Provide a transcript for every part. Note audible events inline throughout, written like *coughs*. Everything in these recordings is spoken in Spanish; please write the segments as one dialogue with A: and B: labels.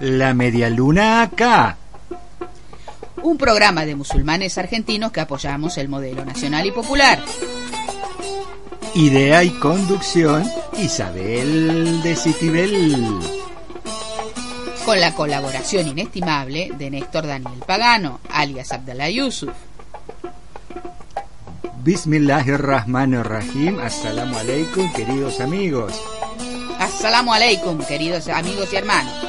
A: La Media Luna acá.
B: Un programa de musulmanes argentinos que apoyamos el modelo nacional y popular.
A: Idea y conducción Isabel de Citibel.
B: Con la colaboración inestimable de Néstor Daniel Pagano, alias Abdallah Yusuf.
A: Bismillahirrahmanirrahim. Assalamu alaikum, queridos amigos.
B: Assalamu alaikum, queridos amigos y hermanos.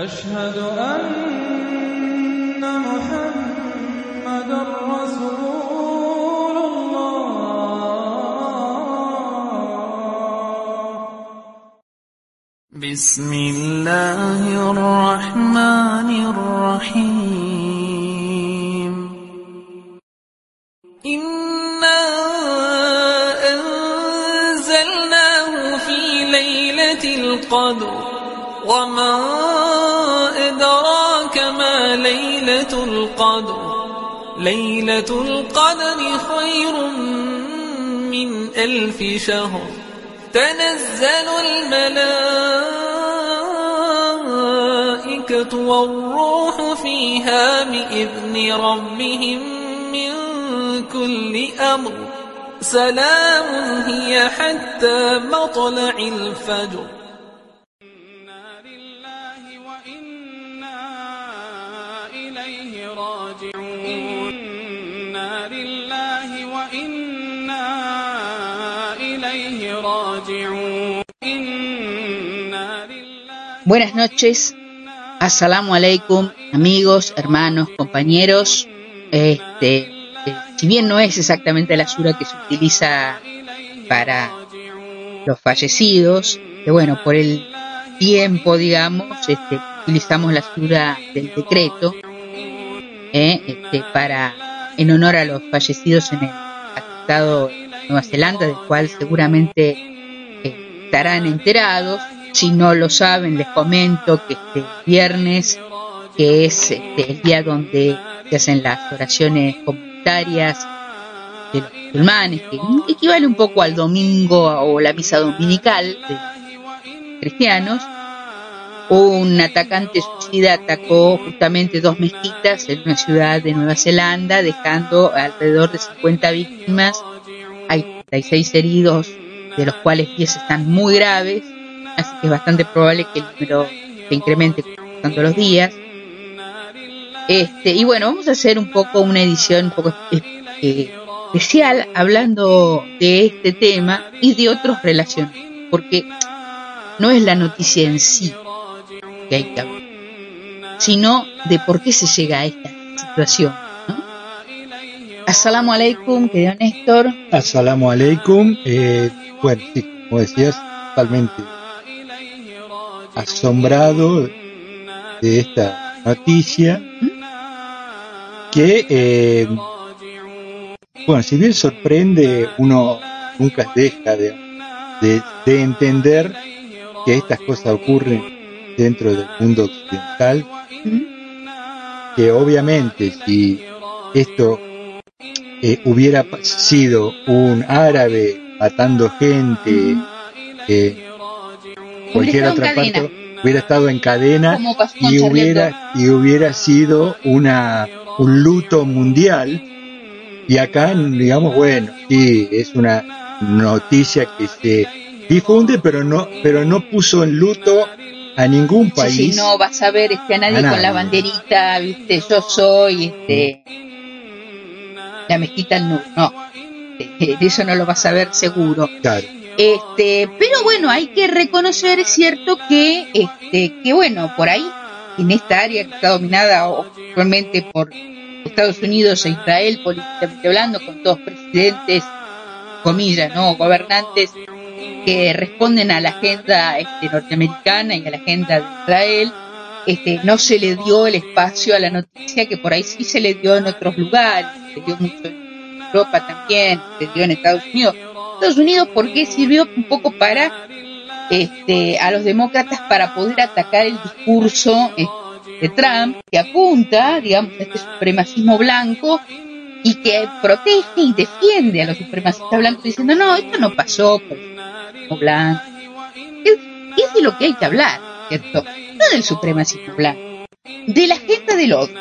C: أشهد أن محمد رسول الله. بسم الله الرحمن الرحيم. إنا أنزلناه في ليلة القدر. ما ليلة القدر ليلة القدر خير من ألف شهر. تنزل الملائكة والروح فيها بإذن ربهم من كل أمر. سلام هي حتى مطلع الفجر.
B: Buenas noches, Assalamu alaikum, amigos, hermanos, compañeros. Este, si bien no es exactamente la sura que se utiliza para los fallecidos, que bueno, por el tiempo, digamos, este, utilizamos la sura del decreto eh, este, para en honor a los fallecidos en el atentado de Nueva Zelanda, del cual seguramente estarán enterados. Si no lo saben, les comento que este viernes, que es este, el día donde se hacen las oraciones comunitarias de los musulmanes, que equivale un poco al domingo o la misa dominical de cristianos, un atacante suicida atacó justamente dos mezquitas en una ciudad de Nueva Zelanda, dejando alrededor de 50 víctimas. Hay 36 heridos, de los cuales 10 están muy graves, así que es bastante probable que el número se incremente pasando los días. Este, y bueno, vamos a hacer un poco una edición un poco eh, especial hablando de este tema y de otros relaciones, porque no es la noticia en sí que hay que hablar, sino de por qué se llega a esta situación. ¿No? Assalamu alaikum, querido Néstor.
A: Assalamu alaikum. Eh, bueno, sí, como decías, totalmente asombrado de esta noticia que, eh, bueno, si bien sorprende, uno nunca deja de, de, de entender que estas cosas ocurren dentro del mundo occidental, que obviamente si esto eh, hubiera sido un árabe matando gente, eh, cualquier otra parte hubiera estado en cadena y hubiera y hubiera sido una un luto mundial. Y acá digamos bueno sí es una noticia que se difunde pero no pero no puso en luto a ningún
B: Sí,
A: país.
B: Sí, no vas a ver este, a nadie
A: A
B: con la banderita, viste, yo soy, este, la mezquita al nur, no, de de eso no lo vas a ver seguro.
A: claro.
B: Este, pero bueno, hay que reconocer, es cierto que, este, que bueno, por ahí, en esta área que está dominada actualmente por Estados Unidos e Israel, políticamente hablando, con todos presidentes, comillas, no, gobernantes que responden a la agenda este, norteamericana y a la agenda de Israel, este, no se le dio el espacio a la noticia que por ahí sí se le dio en otros lugares, se dio mucho en Europa también, se dio en Estados Unidos. Estados Unidos porque sirvió un poco para este, a los demócratas para poder atacar el discurso eh, de Trump que apunta, digamos, a este supremacismo blanco y que protege y defiende a los supremacistas blancos diciendo no, esto no pasó por el blanco, es de lo que hay que hablar, ¿cierto? No del supremacismo blanco, de la agenda del odio.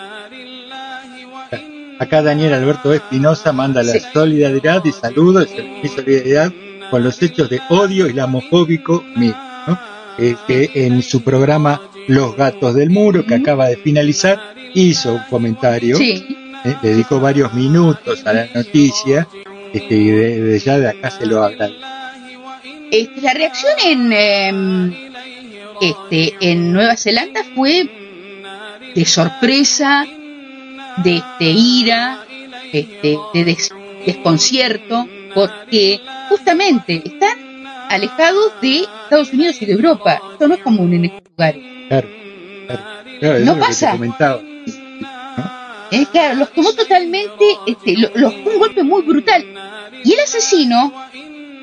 A: Acá Daniel Alberto Espinosa manda la
B: Sí.
A: solidaridad y saludos y solidaridad con los hechos de odio islamofóbico mío, ¿no? Eh, que en su programa Los Gatos del Muro, que acaba de finalizar, hizo un comentario,
B: Sí,
A: eh, dedicó varios minutos a la noticia, este, y de, de ya de acá se lo agradezco.
B: Este, la reacción en, em, este, en Nueva Zelanda fue de sorpresa, de ira, este, de des- desconcierto, porque justamente están alejados de Estados Unidos y de Europa. Esto no es común en estos lugares.
A: Claro, claro, claro, eso
B: No
A: es lo que
B: pasa.
A: te.
B: Eh, claro, los tomó totalmente, este, lo- los fue un golpe muy brutal. Y el asesino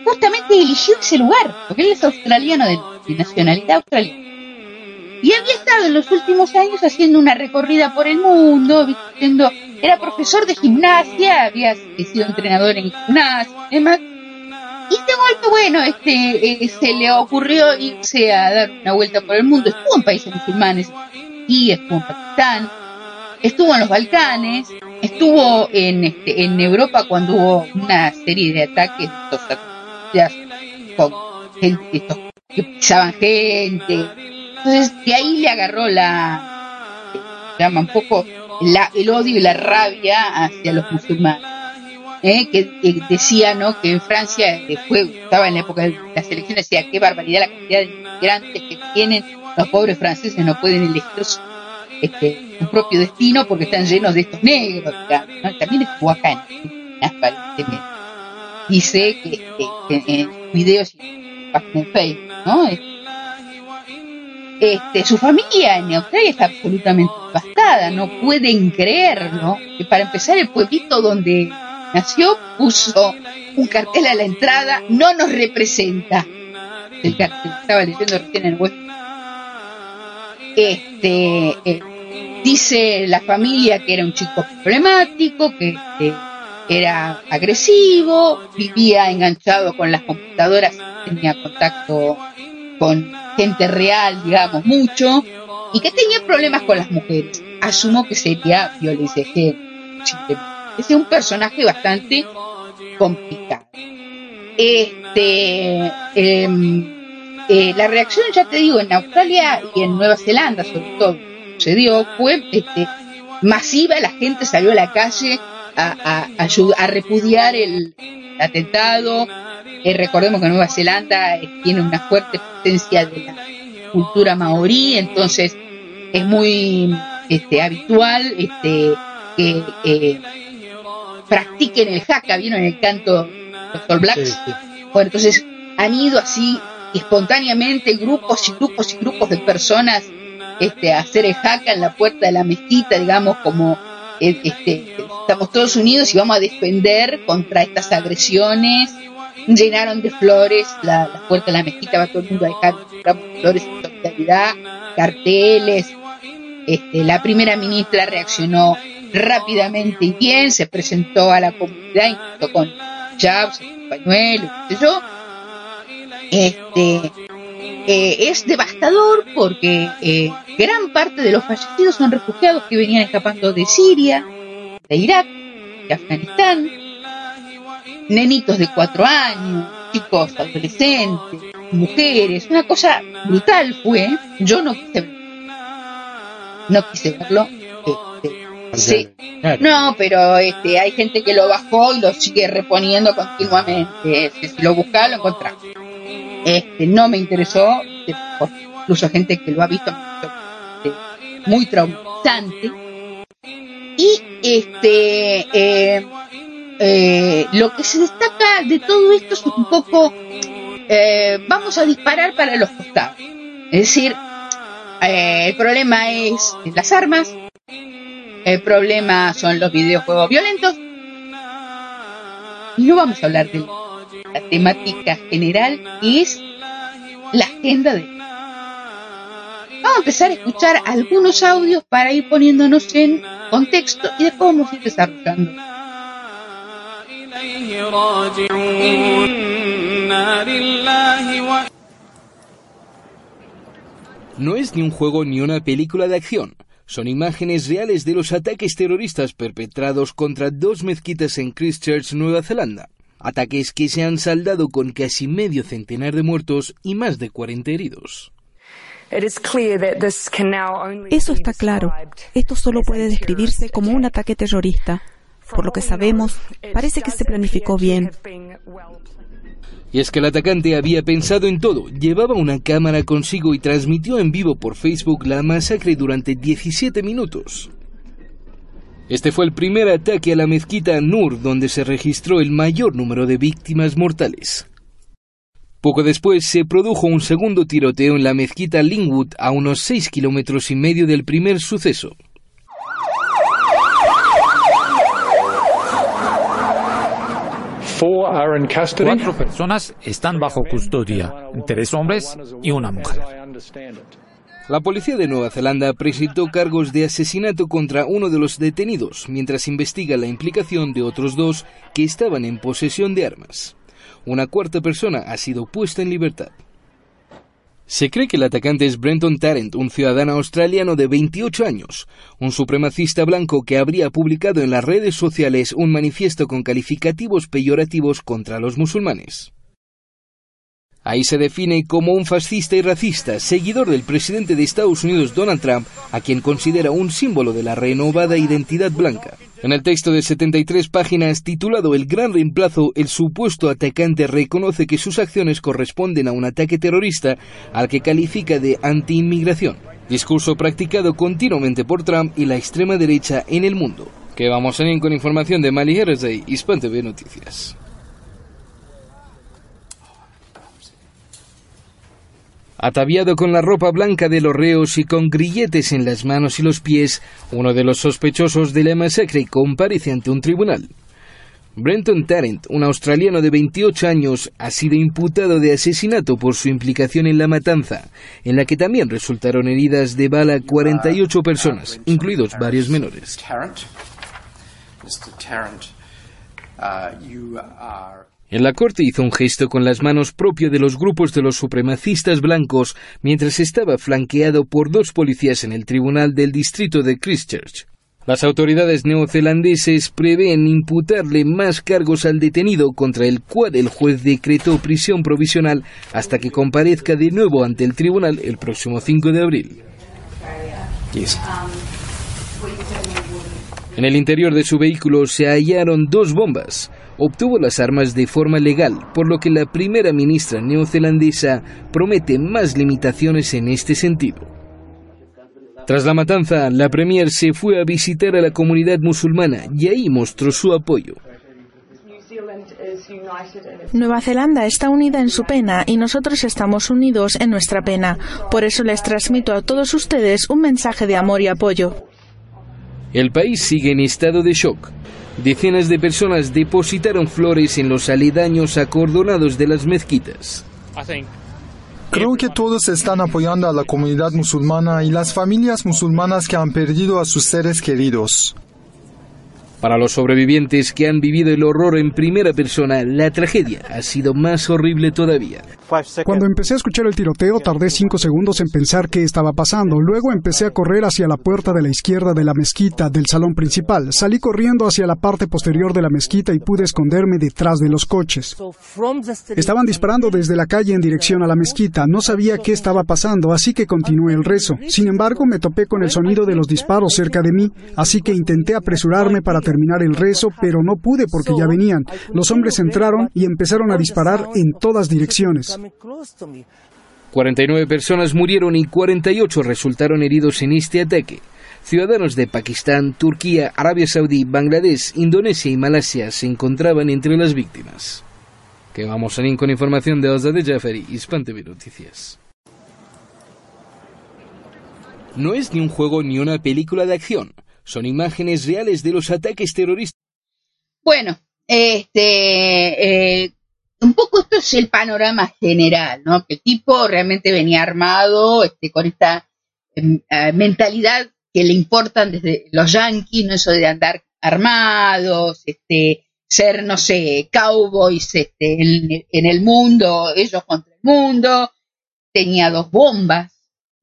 B: justamente eligió ese lugar, porque él es australiano de, de nacionalidad australiana. Y había estado en los últimos años haciendo una recorrida por el mundo, viendo, era profesor de gimnasia, había sido entrenador en gimnasia y demás. Y este golpe, bueno, este, eh, se le ocurrió irse a dar una vuelta por el mundo. Estuvo en países musulmanes, y estuvo en Pakistán, estuvo en los Balcanes, estuvo en, este, en Europa cuando hubo una serie de ataques de estos gente estos que pisaban gente. Entonces, de ahí le agarró la, llama un poco el odio y la rabia hacia los musulmanes. ¿eh? que eh, decía ¿no? que en Francia eh, fue, estaba en la época de las elecciones, decía qué barbaridad la cantidad de inmigrantes que tienen, los pobres franceses no pueden elegir su, este, su propio destino porque están llenos de estos negros, ¿no? también estuvo acá en, aparentemente. Dice que, este, que en videos ¿no? Este, su familia en Australia está absolutamente devastada, no pueden creerlo. Que para empezar, el pueblito donde nació puso un cartel a la entrada, no nos representa. El cartel, estaba leyendo recién en el. Este, eh, dice la familia que era un chico problemático, que este, era agresivo, vivía enganchado con las computadoras, tenía contacto con gente real, digamos, mucho, y que tenía problemas con las mujeres. Asumo que sería violencia de género. es un personaje bastante complicado. Este, em, eh, la reacción, ya te digo, en Australia y en Nueva Zelanda, sobre todo, sucedió, fue este, masiva, la gente salió a la calle a, a, a repudiar el atentado. Eh, recordemos que Nueva Zelanda eh, tiene una fuerte presencia de la cultura maorí, entonces es muy este, habitual este, que eh, practiquen el haka, ¿vieron el canto los All Blacks?
A: Sí, sí.
B: Bueno, entonces han ido así espontáneamente grupos y grupos y grupos de personas este, a hacer el jaca en la puerta de la mezquita, digamos, como este, estamos todos unidos y vamos a defender contra estas agresiones. Llenaron de flores la, puerta de la mezquita, va todo el mundo a dejar flores en solidaridad, carteles. Este, la primera ministra reaccionó rápidamente y bien, se presentó a la comunidad, incluso con jabs, pañuelos, qué sé yo. Este, eh, es devastador porque eh, gran parte de los fallecidos son refugiados que venían escapando de Siria, de Irak, de Afganistán, nenitos de cuatro años, chicos adolescentes, mujeres, una cosa brutal fue. Yo no quise verlo. No quise verlo. Este, sí.
A: Claro.
B: No, pero este, hay gente que lo bajó y lo sigue reponiendo continuamente. Este, si lo buscaba, lo encontraba. Este, no me interesó, incluso gente que lo ha visto este, muy traumatizante. Y este, eh, eh, lo que se destaca de todo esto es un poco, eh, vamos a disparar para los costados. Es decir, eh, el problema es las armas, el problema son los videojuegos violentos. Y no vamos a hablar de la temática general es la agenda de... Vamos a empezar a escuchar algunos audios para ir poniéndonos en contexto y después vamos a ir desarrollando.
D: No es ni un juego ni una película de acción. Son imágenes reales de los ataques terroristas perpetrados contra dos mezquitas en Christchurch, Nueva Zelanda. Ataques que se han saldado con casi medio centenar de muertos y más de 40 heridos.
E: Eso está claro. Esto solo puede describirse como un ataque terrorista. Por lo que sabemos, parece que se planificó bien.
D: Y es que el atacante había pensado en todo, llevaba una cámara consigo y transmitió en vivo por Facebook la masacre durante 17 minutos. Este fue el primer ataque a la mezquita Nur donde se registró el mayor número de víctimas mortales. Poco después se produjo un segundo tiroteo en la mezquita Linwood a unos 6 kilómetros y medio del primer suceso.
F: Cuatro personas están bajo custodia, tres hombres y una mujer.
D: La policía de Nueva Zelanda presentó cargos de asesinato contra uno de los detenidos, mientras investiga la implicación de otros dos que estaban en posesión de armas. Una cuarta persona ha sido puesta en libertad. Se cree que el atacante es Brenton Tarrant, un ciudadano australiano de 28 años, un supremacista blanco que habría publicado en las redes sociales un manifiesto con calificativos peyorativos contra los musulmanes. Ahí se define como un fascista y racista, seguidor del presidente de Estados Unidos Donald Trump, a quien considera un símbolo de la renovada identidad blanca. En el texto de 73 páginas titulado El gran reemplazo, el supuesto atacante reconoce que sus acciones corresponden a un ataque terrorista al que califica de anti-inmigración, discurso practicado continuamente por Trump y la extrema derecha en el mundo. Que vamos a ir con información de Mali y Hispan TV Noticias. Ataviado con la ropa blanca de los reos y con grilletes en las manos y los pies, uno de los sospechosos de la masacre comparece ante un tribunal. Brenton Tarrant, un australiano de 28 años, ha sido imputado de asesinato por su implicación en la matanza, en la que también resultaron heridas de bala 48 personas, incluidos varios menores. En la corte hizo un gesto con las manos propio de los grupos de los supremacistas blancos mientras estaba flanqueado por dos policías en el tribunal del distrito de Christchurch. Las autoridades neozelandeses prevén imputarle más cargos al detenido contra el cual el juez decretó prisión provisional hasta que comparezca de nuevo ante el tribunal el próximo 5 de abril. En el interior de su vehículo se hallaron dos bombas. Obtuvo las armas de forma legal, por lo que la primera ministra neozelandesa promete más limitaciones en este sentido. Tras la matanza, la Premier se fue a visitar a la comunidad musulmana y ahí mostró su apoyo.
E: Nueva Zelanda está unida en su pena y nosotros estamos unidos en nuestra pena. Por eso les transmito a todos ustedes un mensaje de amor y apoyo.
D: El país sigue en estado de shock. Decenas de personas depositaron flores en los aledaños acordonados de las mezquitas.
G: Creo que todos están apoyando a la comunidad musulmana y las familias musulmanas que han perdido a sus seres queridos.
D: Para los sobrevivientes que han vivido el horror en primera persona, la tragedia ha sido más horrible todavía.
H: Cuando empecé a escuchar el tiroteo, tardé cinco segundos en pensar qué estaba pasando. Luego empecé a correr hacia la puerta de la izquierda de la mezquita del salón principal. Salí corriendo hacia la parte posterior de la mezquita y pude esconderme detrás de los coches. Estaban disparando desde la calle en dirección a la mezquita. No sabía qué estaba pasando, así que continué el rezo. Sin embargo, me topé con el sonido de los disparos cerca de mí, así que intenté apresurarme para terminar el rezo, pero no pude porque ya venían. Los hombres entraron y empezaron a disparar en todas direcciones.
D: 49 personas murieron y 48 resultaron heridos en este ataque. Ciudadanos de Pakistán, Turquía, Arabia Saudí, Bangladesh, Indonesia y Malasia se encontraban entre las víctimas. Que vamos a con información de Osa de Jafari, Hispan TV Noticias. No es ni un juego ni una película de acción son imágenes reales de los ataques terroristas.
B: Bueno, este, eh, un poco esto es el panorama general, ¿no? Que el tipo realmente venía armado, este, con esta em, eh, mentalidad que le importan desde los yanquis, ¿no? Eso de andar armados, este, ser, no sé, cowboys este, en, en el mundo, ellos contra el mundo. Tenía dos bombas,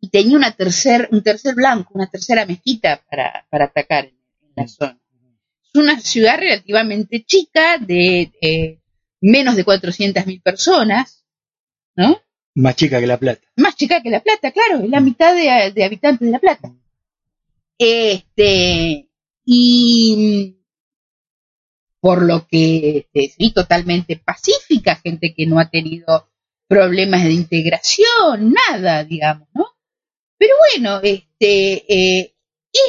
B: y tenía una tercer, un tercer blanco, una tercera mezquita para, para atacar en, la zona. Es una ciudad relativamente chica, de eh, menos de 400.000 personas, ¿no?
A: Más chica que La Plata.
B: Más chica que La Plata, claro, es la mitad de, de habitantes de La Plata. Este, y por lo que este, sí, totalmente pacífica, gente que no ha tenido problemas de integración, nada, digamos, ¿no? Pero bueno, este, eh,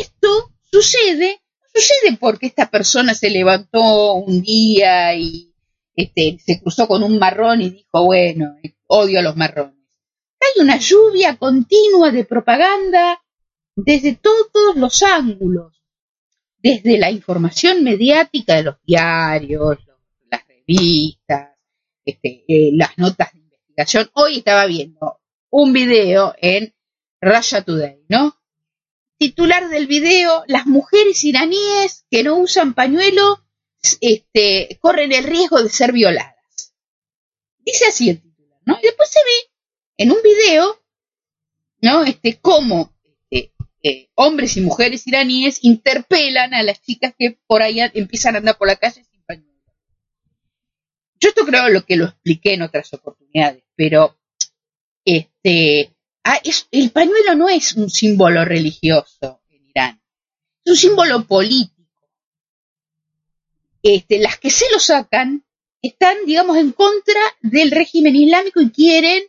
B: esto sucede, sucede porque esta persona se levantó un día y este, se cruzó con un marrón y dijo, bueno, odio a los marrones. Hay una lluvia continua de propaganda desde todos los ángulos, desde la información mediática de los diarios, las revistas, este, eh, las notas de investigación. Hoy estaba viendo un video en Russia Today, ¿no? Titular del video, las mujeres iraníes que no usan pañuelo este, corren el riesgo de ser violadas. Dice así el titular, ¿no? Y después se ve en un video, ¿no? Este, cómo este, eh, hombres y mujeres iraníes interpelan a las chicas que por ahí empiezan a andar por la calle sin pañuelo. Yo esto creo lo que lo expliqué en otras oportunidades, pero este, ah, el pañuelo no es un símbolo religioso en Irán, es un símbolo político. Este, las que se lo sacan están, digamos, en contra del régimen islámico y quieren,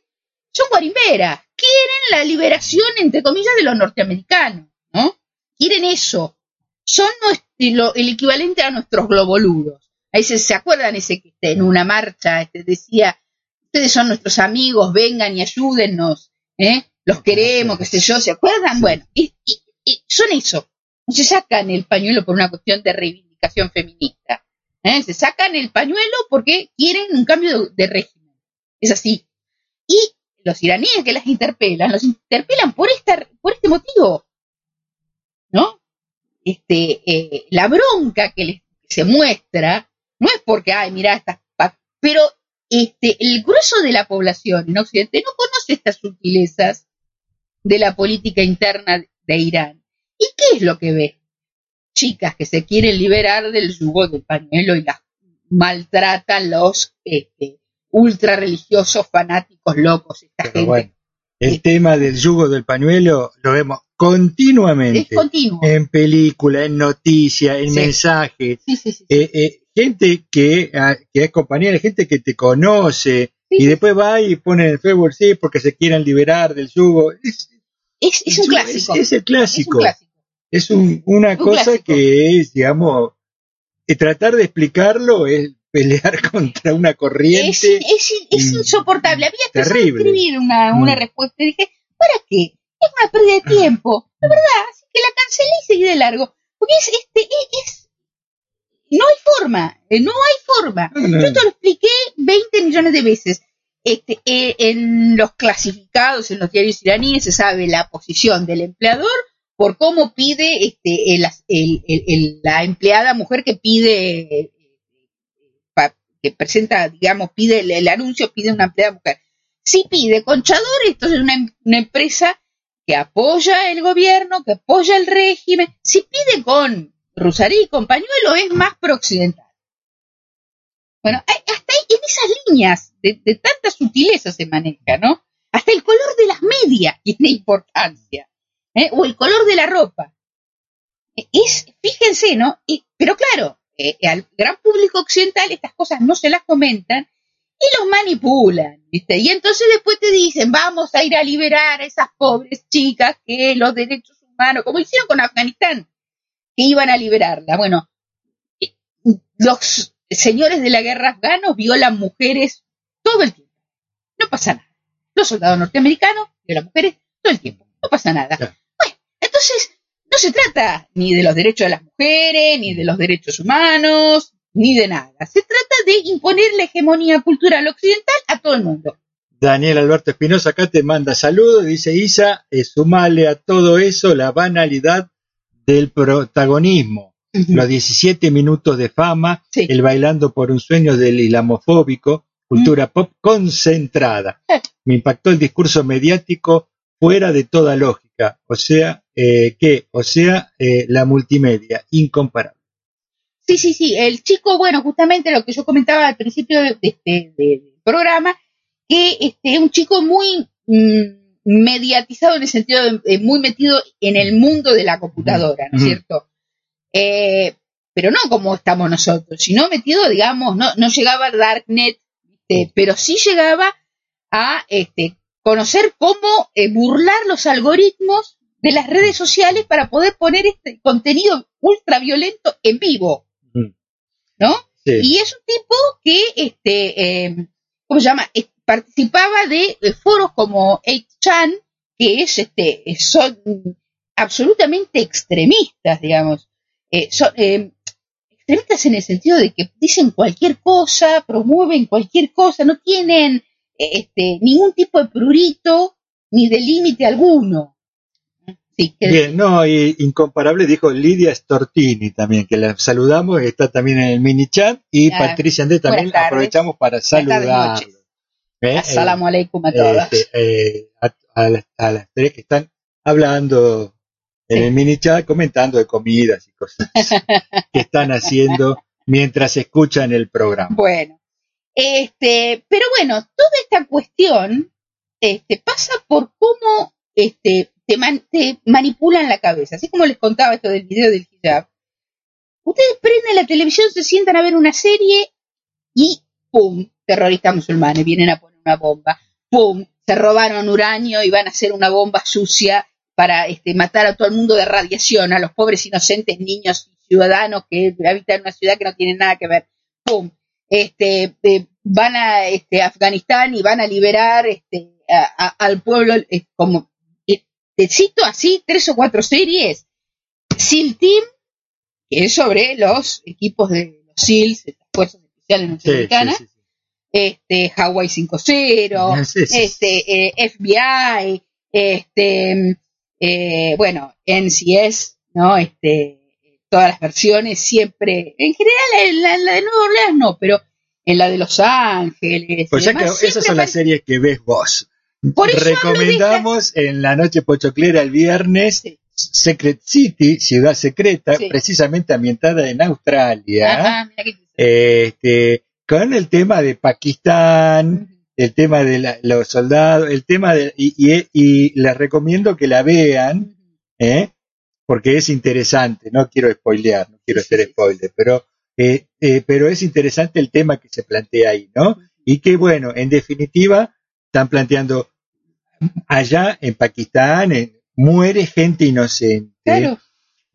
B: son guarimberas, quieren la liberación, entre comillas, de los norteamericanos, ¿no? Quieren eso. Son nuestro, el equivalente a nuestros globoludos. Ahí se, se acuerdan ese que en una marcha este, decía, ustedes son nuestros amigos, vengan y ayúdennos, ¿eh? los queremos, qué sé yo, ¿se acuerdan? Bueno, y, y, y son eso. No se sacan el pañuelo por una cuestión de reivindicación feminista. ¿eh? Se sacan el pañuelo porque quieren un cambio de, de régimen. Es así. Y los iraníes que las interpelan, los interpelan por esta, por este motivo. ¿No? Este, eh, la bronca que les se muestra no es porque, ay, mira, estas, pero este, el grueso de la población en Occidente no conoce estas sutilezas de la política interna de Irán. ¿Y qué es lo que ve? Chicas que se quieren liberar del yugo del pañuelo y las maltratan los este, ultra religiosos fanáticos locos. Esta
A: Pero
B: gente.
A: bueno, el
B: Sí.
A: tema del yugo del pañuelo lo vemos continuamente
B: Es continuo.
A: en película, en noticias, en
B: Sí. sí, sí.
A: Eh, eh, gente que, ah, que es compañera, gente que te conoce
B: Sí,
A: y después va y pone en el Facebook sí porque se quieren liberar del yugo. Es,
B: Es, es un clásico.
A: Es, es el
B: Es un
A: clásico.
B: clásico.
A: Es un- una
B: Un
A: cosa
B: clásico.
A: que es, digamos, tratar de explicarlo es pelear *laughs* contra una corriente.
B: es, es insoportable. Había
A: terrible.
B: escribir una, una
A: Mm.
B: respuesta y dije, ¿para qué? Es una pérdida de tiempo. La verdad, así que la cancelé y seguí de largo. Porque es, este, es, es- no hay forma, eh, no hay forma.
A: No.
B: Yo te lo expliqué 20 millones de veces. Este, eh, en los clasificados, en los diarios iraníes, se sabe la posición del empleador por cómo pide este, el- el- el- el- la empleada mujer que pide, eh, pa- que presenta, digamos, pide el, anuncio, pide una empleada mujer. Si pide conchador, entonces es una, una empresa que apoya el gobierno, que apoya el régimen. Si pide con Rusarí con pañuelo, es más prooccidental. Bueno, hasta en esas líneas de, tanta sutileza se maneja, ¿no? Hasta el color de las medias tiene importancia, ¿eh? o el color de la ropa. Eh, Es, fíjense, ¿no? Pero claro, eh, al gran público occidental estas cosas no se las comentan y los manipulan, ¿viste? Y entonces después te dicen, vamos a ir a liberar a esas pobres chicas que los derechos humanos, como hicieron con Afganistán, que iban a liberarla. Bueno, eh, los señores de la guerra afganos violan mujeres todo el tiempo. No pasa nada. Los soldados norteamericanos violan mujeres todo el tiempo. No pasa nada.
A: Claro.
B: Bueno, entonces no se trata ni de los derechos de las mujeres, ni de los derechos humanos, ni de nada. Se trata de imponer la hegemonía cultural occidental a todo el mundo.
A: Daniel Alberto Espinosa acá te manda saludos, dice Isa, eh, sumale a todo eso la banalidad del protagonismo, los 17 minutos de fama,
B: Sí.
A: el bailando por un sueño del islamofóbico, cultura pop concentrada. Me impactó el discurso mediático fuera de toda lógica, o sea, eh, que, o sea, eh, la multimedia, incomparable.
B: Sí, sí, sí. El chico, bueno, justamente lo que yo comentaba al principio de, de este del programa, que este es un chico muy mm, mediatizado en el sentido de eh, muy metido en el mundo de la computadora, ¿no es cierto? Eh, pero no como estamos nosotros, sino metido, digamos, no, no llegaba al Darknet, este, pero sí llegaba a este, conocer cómo eh, burlar los algoritmos de las redes sociales para poder poner este contenido ultraviolento en vivo. ¿no?
A: Sí.
B: Y es un tipo que, este, eh, ¿cómo se llama? Participaba de, foros como 8chan, que es, este, son absolutamente extremistas, digamos. Eh, son, eh, extremistas en el sentido de que dicen cualquier cosa, promueven cualquier cosa, no tienen eh, este, ningún tipo de prurito ni de límite alguno. Sí, que-
A: Bien, no, y incomparable dijo Lidia Stortini también, que la saludamos, está también en el mini chat, y
B: Ah,
A: Patricia Andrés también aprovechamos para
B: tardes, noches. Assalamu alaikum a todas.
A: eh, a, a las, a las tres que están hablando en
B: Sí.
A: el mini chat, comentando de comidas y cosas *laughs* que están haciendo mientras escuchan el programa.
B: Bueno, este, pero bueno, toda esta cuestión este, pasa por cómo este, te, man- te manipulan la cabeza. Así como les contaba esto del video del hijab. Ustedes prenden la televisión, se sientan a ver una serie y ¡pum! Terroristas musulmanes vienen a poner una bomba. ¡Pum! Se robaron uranio y van a hacer una bomba sucia para este, matar a todo el mundo de radiación, a los pobres inocentes niños y ciudadanos que habitan en una ciudad que no tienen nada que ver. ¡Pum! Este, eh, van a este, Afganistán y van a liberar este, a- a- al pueblo, eh, como eh, te cito así, tres o cuatro series. SEAL Team, que es sobre los equipos de los SEALs, de las Fuerzas Especiales Norteamericanas,
A: sí, sí, sí.
B: Este, Hawaii 5-0, *laughs*
A: Sí, sí.
B: este, eh, FBI, este, eh, bueno, NCS, ¿no? Este, todas las versiones siempre, en general en la, en la de Nueva Orleans no, pero en la de Los Ángeles.
A: O
B: y
A: sea que
B: demás,
A: esas son las series que ves vos.
B: Por eso
A: Recomendamos en la noche pochoclera el viernes
B: Sí.
A: Secret City, Ciudad Secreta,
B: Sí.
A: precisamente ambientada en Australia,
B: Ajá, mira qué
A: este, con el tema de Pakistán, el tema de la- los soldados, el tema de, y, y- y les recomiendo que la vean, ¿eh? porque es interesante, no quiero spoilear, no quiero hacer spoiler, pero, eh, eh, pero es interesante el tema que se plantea ahí, ¿no? Y que bueno, en definitiva, están planteando allá en Pakistán, en- muere gente inocente.
B: Claro,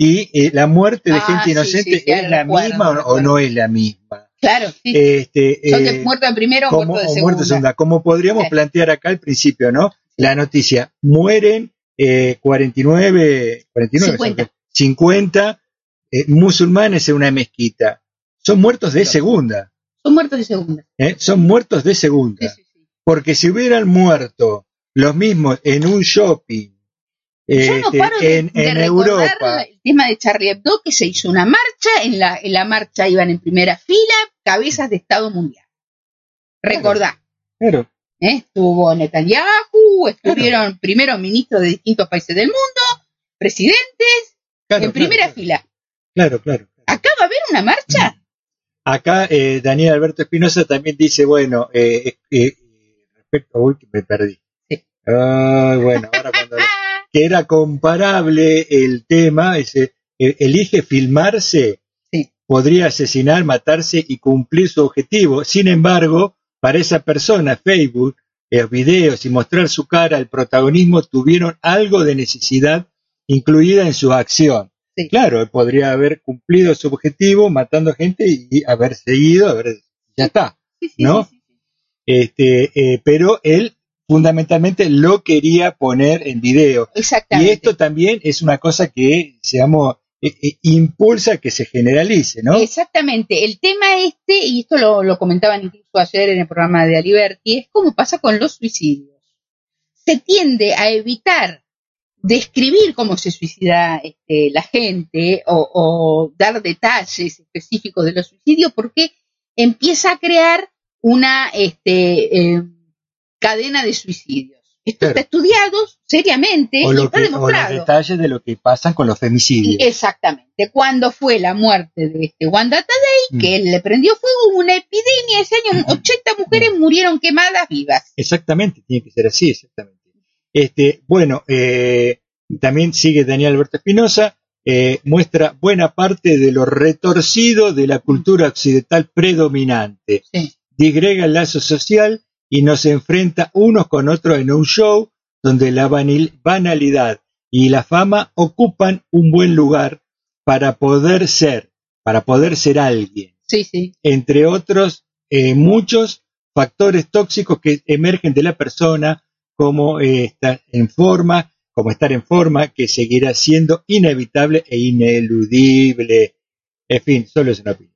A: Y eh, la muerte de
B: Ah,
A: gente inocente
B: sí, sí,
A: es la
B: recuerdo,
A: misma o- no es la misma.
B: Claro, sí.
A: Este,
B: Son
A: eh,
B: de muerto de primero o
A: como,
B: muerto de segunda.
A: como podríamos
B: Sí.
A: plantear acá al principio, ¿no? La noticia, mueren eh, 49, 49,
B: 50.
A: 50 eh, musulmanes en una mezquita. Son muertos de segunda,
B: Son muertos de segunda.
A: ¿eh? son muertos de segunda. Porque si hubieran muerto los mismos en un shopping,
B: Yo no
A: este,
B: paro de,
A: en,
B: de
A: en
B: recordar
A: Europa,
B: el tema de Charlie Hebdo, que se hizo una marcha, en la, en la marcha iban en primera fila cabezas de Estado mundial. Recordá,
A: claro,
B: ¿eh? estuvo Netanyahu, estuvieron primeros ministros de distintos países del mundo, presidentes,
A: claro,
B: en primera fila.
A: Claro, claro.
B: ¿Acá va a haber una marcha?
A: Acá eh, Daniel Alberto Espinosa también dice, bueno, eh, eh, respecto, uy, me perdí.
B: Sí.
A: Ay, bueno, ahora cuando que era comparable el tema, ese, eh, elige filmarse,
B: Sí.
A: podría asesinar, matarse y cumplir su objetivo. Sin embargo, para esa persona, Facebook, los videos y mostrar su cara, el protagonismo tuvieron algo de necesidad incluida en su acción.
B: Sí.
A: Claro, podría haber cumplido su objetivo matando gente y haber seguido, haber, ya está.
B: Sí,
A: ¿No? Este, eh, pero él fundamentalmente lo quería poner en video.
B: Exactamente.
A: Y esto también es una cosa que, digamos, eh, eh, impulsa que se generalice, ¿no?
B: Exactamente. El tema este, y esto lo, lo comentaban incluso ayer en el programa de Aliberti, es como pasa con los suicidios. Se tiende a evitar describir cómo se suicida este, la gente o, o dar detalles específicos de los suicidios porque empieza a crear una este, eh, cadena de suicidios. Esto está estudiado seriamente
A: o,
B: y
A: lo
B: está
A: que, o los
B: demostrado.
A: detalles de lo que pasan con los femicidios.
B: Y exactamente. Cuando fue la muerte de este Wanda Tadei,
A: Mm.
B: que él le prendió fuego, hubo una epidemia. Ese año 80 mujeres murieron quemadas vivas.
A: Exactamente, tiene que ser así, exactamente. Este, bueno, eh, también sigue Daniel Alberto Espinosa, eh, muestra buena parte de lo retorcido de la cultura occidental predominante.
B: Sí.
A: Digrega el lazo social y nos enfrenta unos con otros en un show donde la banalidad y la fama ocupan un buen lugar para poder ser, para poder ser alguien
B: Sí, sí.
A: entre otros eh, muchos factores tóxicos que emergen de la persona, como eh, estar en forma, como estar en forma, que seguirá siendo inevitable e ineludible. En fin, solo es una opinión.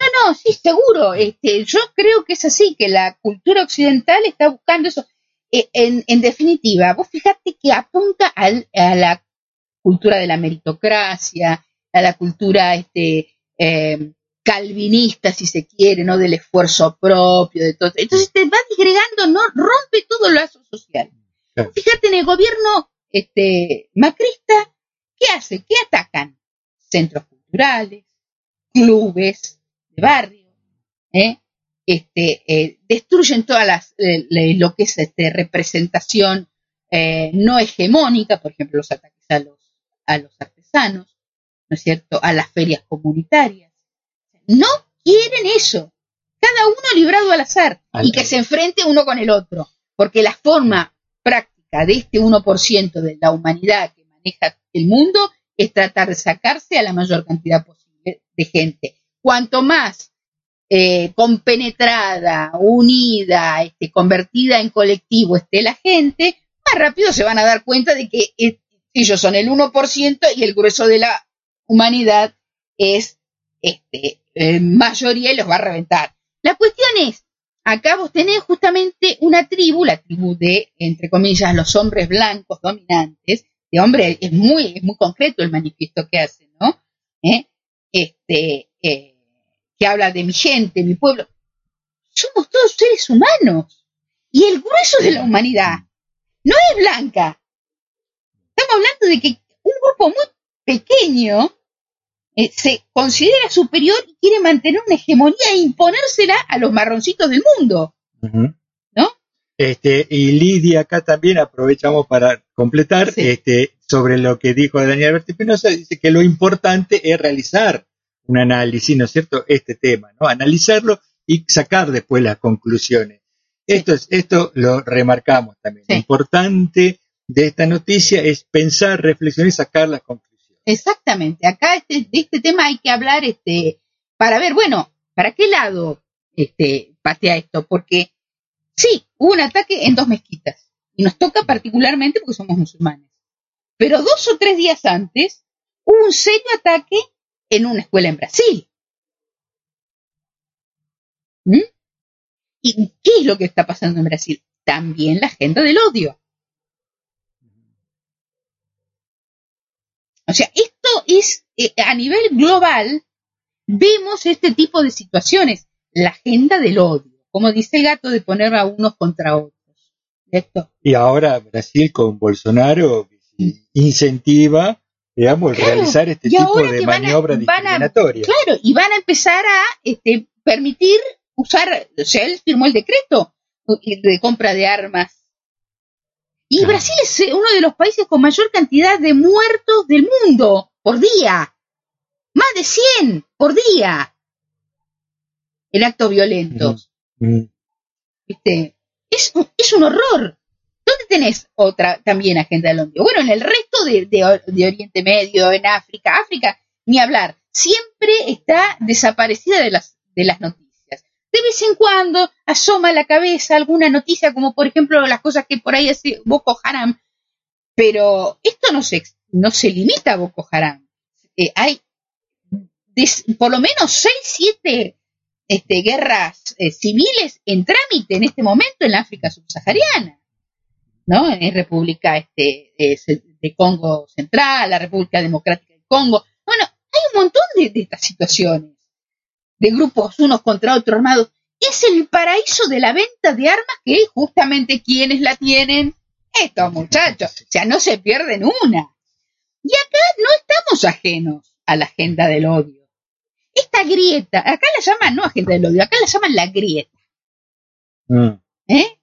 B: No, no, sí, seguro. Este, yo creo que es así, que la cultura occidental está buscando eso. Eh, en, en definitiva, vos fíjate que apunta al- a la cultura de la meritocracia, a la cultura este, eh, calvinista, si se quiere, ¿no? Del esfuerzo propio, de todo. Entonces te va disgregando, ¿no? Rompe todo el lazo social.
A: Claro.
B: Fíjate en el gobierno este, macrista, ¿qué hace? ¿Qué atacan? Centros culturales, clubes de barrio, ¿eh? Este, eh, destruyen todas las, eh, lo que es este, representación eh, no hegemónica, por ejemplo, los ataques a los, a los artesanos, ¿no es cierto? A las ferias comunitarias. No quieren eso. Cada uno librado al azar y que se enfrente uno con el otro. Porque la forma práctica de este 1% de la humanidad que maneja el mundo es tratar de sacarse a la mayor cantidad posible de gente. Cuanto más eh, compenetrada, unida, este, convertida en colectivo esté la gente, más rápido se van a dar cuenta de que eh, ellos son el 1% y el grueso de la humanidad es este, mayoría y los va a reventar. La cuestión es, acá vos tenés justamente una tribu, la tribu de, entre comillas, los hombres blancos dominantes, de hombre, es muy, es muy concreto el manifiesto que hacen, ¿no? ¿Eh? Este, que habla de mi gente, mi pueblo. Somos todos seres humanos. Y el grueso de la humanidad no es blanca. Estamos hablando de que un grupo muy pequeño eh, se considera superior y quiere mantener una hegemonía e imponérsela a los marroncitos del mundo. ¿No?
A: Este, y Lidia acá también aprovechamos para completar
B: Sí.
A: este, sobre lo que dijo Daniel Alberto Espinosa, dice que lo importante es realizar un análisis, ¿no es cierto?, este tema, ¿no? Analizarlo y sacar después las conclusiones. Esto, es, esto lo remarcamos también.
B: Sí.
A: Lo importante de esta noticia es pensar, reflexionar y sacar las conclusiones.
B: Exactamente. Acá este, de este tema hay que hablar este, para ver, bueno, ¿para qué lado este, patea esto? Porque sí, hubo un ataque en dos mezquitas. Y nos toca particularmente porque somos musulmanes. Pero dos o tres días antes hubo un serio ataque en una escuela en Brasil. ¿Mm? ¿Y qué es lo que está pasando en Brasil? También la agenda del odio. O sea, esto es eh, a nivel global, vemos este tipo de situaciones, la agenda del odio, como dice el gato de poner a unos contra otros.
A: Y ahora Brasil con Bolsonaro incentiva, digamos,
B: Claro,
A: realizar este
B: y
A: tipo de
B: que van a-
A: maniobras discriminatorias.
B: Claro, y van a empezar a este, permitir usar, o sea, él firmó el decreto de compra de armas. Y
A: Claro.
B: Brasil es eh, uno de los países con mayor cantidad de muertos del mundo por día. Más de 100 por día. En actos violentos.
A: Mm.
B: ¿viste? Es, un- es un horror. ¿Dónde tenés otra también agenda del odio? Bueno, en el resto de, Oriente Medio, en África. África, ni hablar. Siempre está desaparecida de las, de las noticias. De vez en cuando asoma a la cabeza alguna noticia, como por ejemplo las cosas que por ahí hace Boko Haram. Pero esto no se, no se limita a Boko Haram. Eh, hay por lo menos 6, 7 este, guerras eh, civiles en trámite en este momento en la África subsahariana, ¿no? En República este, de Congo Central, la República Democrática del Congo. Bueno, hay un montón de, de estas situaciones, de grupos unos contra otros armados. Es el paraíso de la venta de armas que justamente quienes la tienen estos muchachos, o sea, no se pierden una. Y acá no estamos ajenos a la agenda del odio. Esta grieta, acá la llaman no agenda del odio, acá la llaman la grieta.
A: Mm.
B: ¿eh?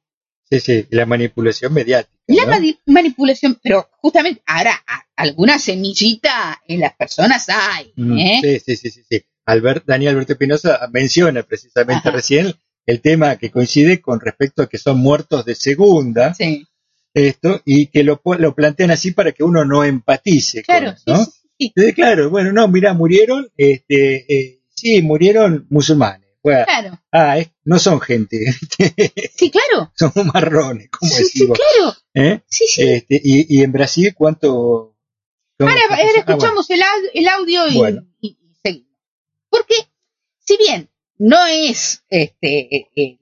A: Sí, sí, la manipulación mediática.
B: La
A: ¿no?
B: mani- manipulación, pero justamente ahora a- alguna semillita en las personas hay.
A: Mm,
B: ¿eh?
A: Sí, sí, sí, sí, sí. Albert, Daniel Alberto Espinosa menciona precisamente
B: Ajá.
A: recién el tema que coincide con respecto a que son muertos de segunda,
B: Sí,
A: esto, y que lo, lo plantean así para que uno no empatice. con-
B: claro, sí,
A: ¿no?
B: sí, sí,
A: Entonces, claro, bueno, no, mira, murieron, este, eh, sí, murieron musulmanes. Bueno,
B: claro,
A: ah, no son gente,
B: sí, claro, *laughs*
A: son marrones, como
B: sí, sí,
A: decimos.
B: claro,
A: ¿eh?
B: sí, sí.
A: Este, y, y en Brasil, ¿cuánto?
B: Ahora,
A: ah, bueno.
B: escuchamos el, el audio y,
A: Bueno.
B: y- y seguimos. Porque, si bien no es, este, eh, eh,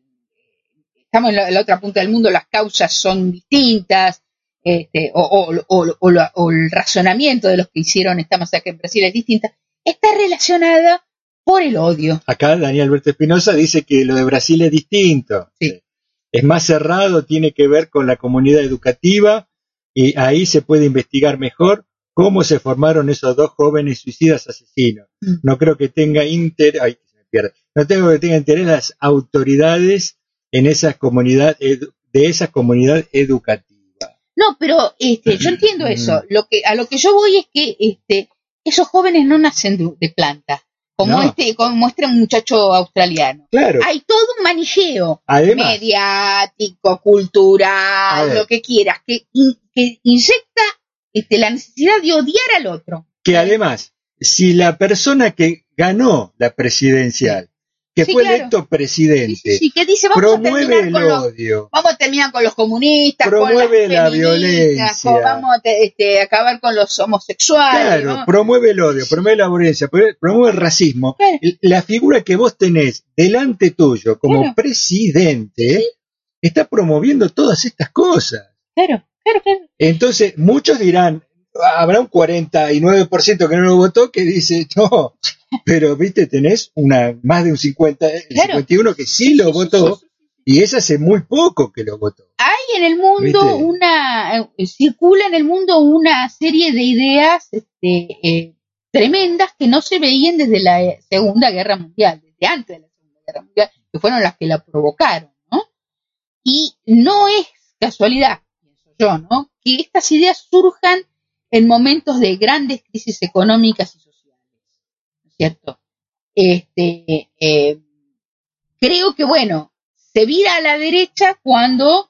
B: estamos en la, en la otra punta del mundo, las causas son distintas, este, o, o- o el razonamiento de los que hicieron esta masacre en Brasil es distinta, está relacionada por el odio.
A: Acá Daniel Alberto Espinosa dice que lo de Brasil es distinto.
B: Sí.
A: Es más cerrado, tiene que ver con la comunidad educativa y ahí se puede investigar mejor cómo se formaron esos dos jóvenes suicidas asesinos.
B: Mm.
A: No creo que tenga interés, ay, se me pierde. No tengo que tenga interés las autoridades en esa comunidad de esa comunidad educativa.
B: No, pero este, yo entiendo *clears throat* eso. Lo que, a lo que yo voy es que este, esos jóvenes no nacen de, de planta, como
A: No.
B: este, como muestra un muchacho australiano.
A: Claro.
B: Hay todo un manijeo
A: Además,
B: mediático, cultural, lo que quieras, que, in- que inyecta este, la necesidad de odiar al otro.
A: que además, si la persona que ganó la presidencial, que
B: Sí,
A: fue
B: claro.
A: electo
B: Sí,
A: presidente,
B: sí, sí, que dice, vamos a
A: promueve el
B: con los
A: odio,
B: Vamos a terminar con los comunistas,
A: Promueve
B: con
A: la
B: las feministas,
A: violencia.
B: con- vamos a te- este, acabar con los homosexuales.
A: claro,
B: ¿no?
A: promueve el odio, promueve la violencia, promueve el racismo,
B: Claro.
A: la figura que vos tenés delante tuyo como
B: Claro.
A: presidente está promoviendo todas estas cosas.
B: Claro, claro, claro.
A: Entonces, muchos dirán, habrá un 49% que no lo votó que dice, no, pero viste, tenés una más de un 50, el
B: Claro.
A: 51 que sí lo votó, y es hace muy poco que lo votó.
B: Hay en el mundo
A: ¿Viste?
B: una, eh, circula en el mundo una serie de ideas este, eh, tremendas que no se veían desde la eh, Segunda Guerra Mundial, desde antes de la Segunda Guerra Mundial, que fueron las que la provocaron, ¿no? Y no es casualidad, pienso yo, ¿no? Que estas ideas surjan en momentos de grandes crisis económicas y sociales, ¿no es cierto? Este, eh, creo que, bueno, se vira a la derecha cuando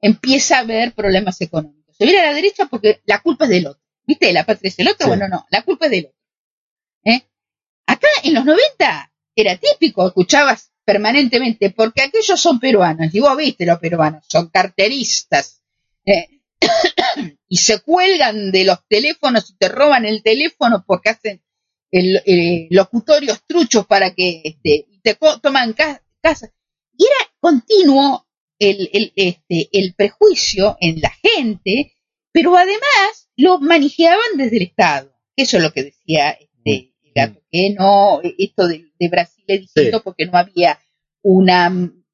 B: empieza a haber problemas económicos. Se vira a la derecha porque la culpa es del otro. ¿Viste? La patria es el otro.
A: Sí.
B: Bueno, no, la culpa es del otro. ¿Eh? Acá en los 90 era típico, escuchabas permanentemente, porque aquellos son peruanos, y vos viste los peruanos, son carteristas, ¿eh? Y se cuelgan de los teléfonos y te roban el teléfono porque hacen el, locutorios truchos para que este, te toman ca- casa. Y era continuo el, el, este, el prejuicio en la gente, pero además lo manejaban desde el Estado. Eso es lo que decía este, el gato, que no, esto de, de Brasil es distinto
A: Sí.
B: porque no había una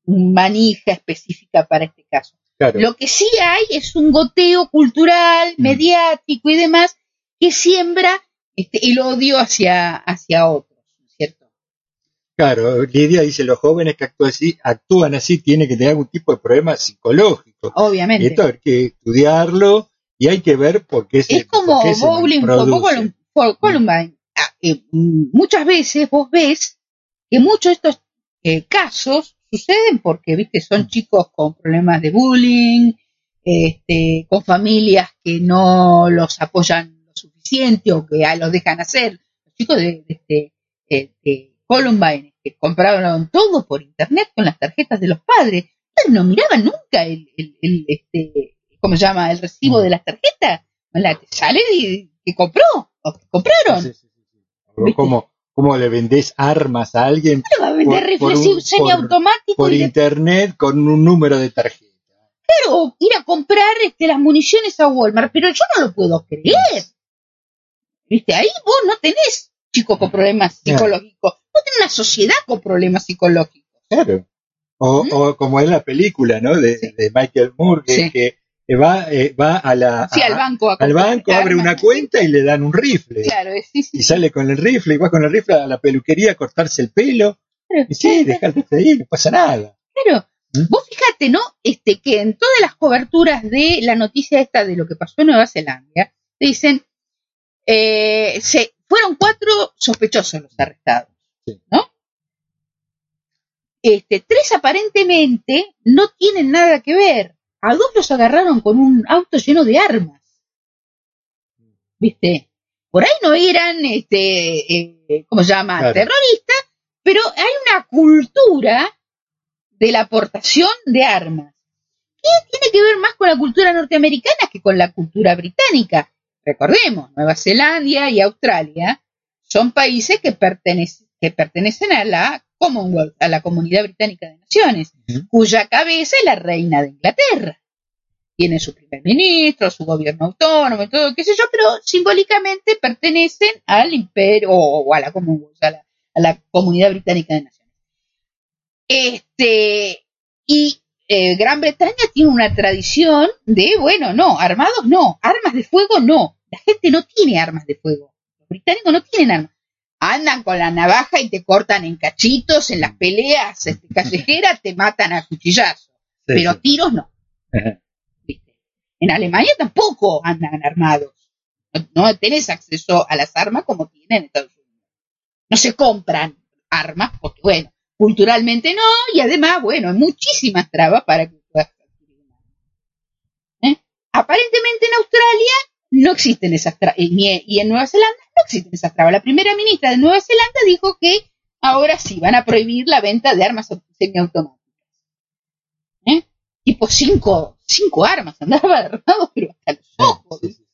B: manija específica para este caso.
A: Claro.
B: Lo que sí hay es un goteo cultural,
A: Mm.
B: mediático y demás que siembra este, el odio hacia, hacia otros, ¿no es ¿cierto?
A: Claro, Lidia dice, los jóvenes que actúan así, actúan así tienen que tener algún tipo de problema psicológico. Y
B: Obviamente.
A: esto hay que estudiarlo y hay que ver por qué se
B: es como
A: por
B: bowling. Colum- for Columbine. Ah, eh, mm, muchas veces vos ves que muchos de estos eh, casos suceden porque, viste, son chicos con problemas de bullying, este, con familias que no los apoyan lo suficiente o que los dejan hacer. Los chicos de, de este, de Columbine que compraron todo por internet con las tarjetas de los padres, no miraban nunca el, el, el, este, ¿cómo se llama? El recibo de las tarjetas. La, sale de, que compró, o que compraron.
A: Sí, sí, sí, sí. ¿Cómo, ¿Cómo le vendés armas a alguien
B: Le va a vender
A: Por-
B: rifles
A: por un-
B: semiautomáticos
A: por internet con un número de tarjeta?
B: Claro, ir a comprar este, las municiones a Walmart, pero yo no lo puedo creer. ¿Viste? Ahí vos no tenés chicos con problemas
A: Claro.
B: psicológicos, vos tenés una sociedad con problemas psicológicos.
A: Claro. O,
B: ¿Mm?
A: o como en la película, ¿no? De,
B: Sí.
A: de Michael Moore, que,
B: Sí.
A: que va, eh, va a la,
B: Sí, al banco. a
A: al banco, abre una cuenta y le dan un rifle.
B: Claro, sí, sí.
A: Y sale con el rifle y va con el rifle a la peluquería a cortarse el pelo.
B: Claro,
A: Y sí, dejarte ahí, no pasa nada.
B: Claro.
A: ¿Mm?
B: Vos fíjate, ¿no? Este, que en todas las coberturas de la noticia esta de lo que pasó en Nueva Zelanda, dicen, eh, se, fueron cuatro sospechosos los arrestados,
A: Sí.
B: ¿no? Este, tres aparentemente no tienen nada que ver. A dos los agarraron con un auto lleno de armas. ¿Viste? Por ahí no eran, este, eh, ¿cómo se llama?
A: Claro.
B: Terroristas, pero hay una cultura de la aportación de armas. ¿Qué tiene que ver más con la cultura norteamericana que con la cultura británica? Recordemos, Nueva Zelanda y Australia son países que, pertenecen que pertenecen a la Commonwealth, a la Comunidad Británica de Naciones, cuya cabeza es la reina de Inglaterra. Tiene su primer ministro, su gobierno autónomo y todo, qué sé yo, pero simbólicamente pertenecen al imperio o, a la Commonwealth, a la, a la Comunidad Británica de Naciones. Este, y eh, Gran Bretaña tiene una tradición de, bueno, no, armados no, armas de fuego no. La gente no tiene armas de fuego. Los británicos no tienen armas. Andan con la navaja y te cortan en cachitos, en las peleas este, callejeras te matan a cuchillazos,
A: Sí,
B: pero
A: sí.
B: tiros no. ¿viste? En Alemania tampoco andan armados. No, no tenés acceso a las armas como tienen en Estados Unidos. No se compran armas porque, bueno, culturalmente no, y además, bueno, hay muchísimas trabas para que puedas. ¿Eh? Aparentemente en Australia no existen esas trabas, y en Nueva Zelanda no existen esas trabas. La primera ministra de Nueva Zelanda dijo que ahora sí van a prohibir la venta de armas semiautomáticas. ¿Eh? Tipo cinco, cinco armas, *laughs* andaba armado, pero hasta los ojos.
A: Sí, sí, sí.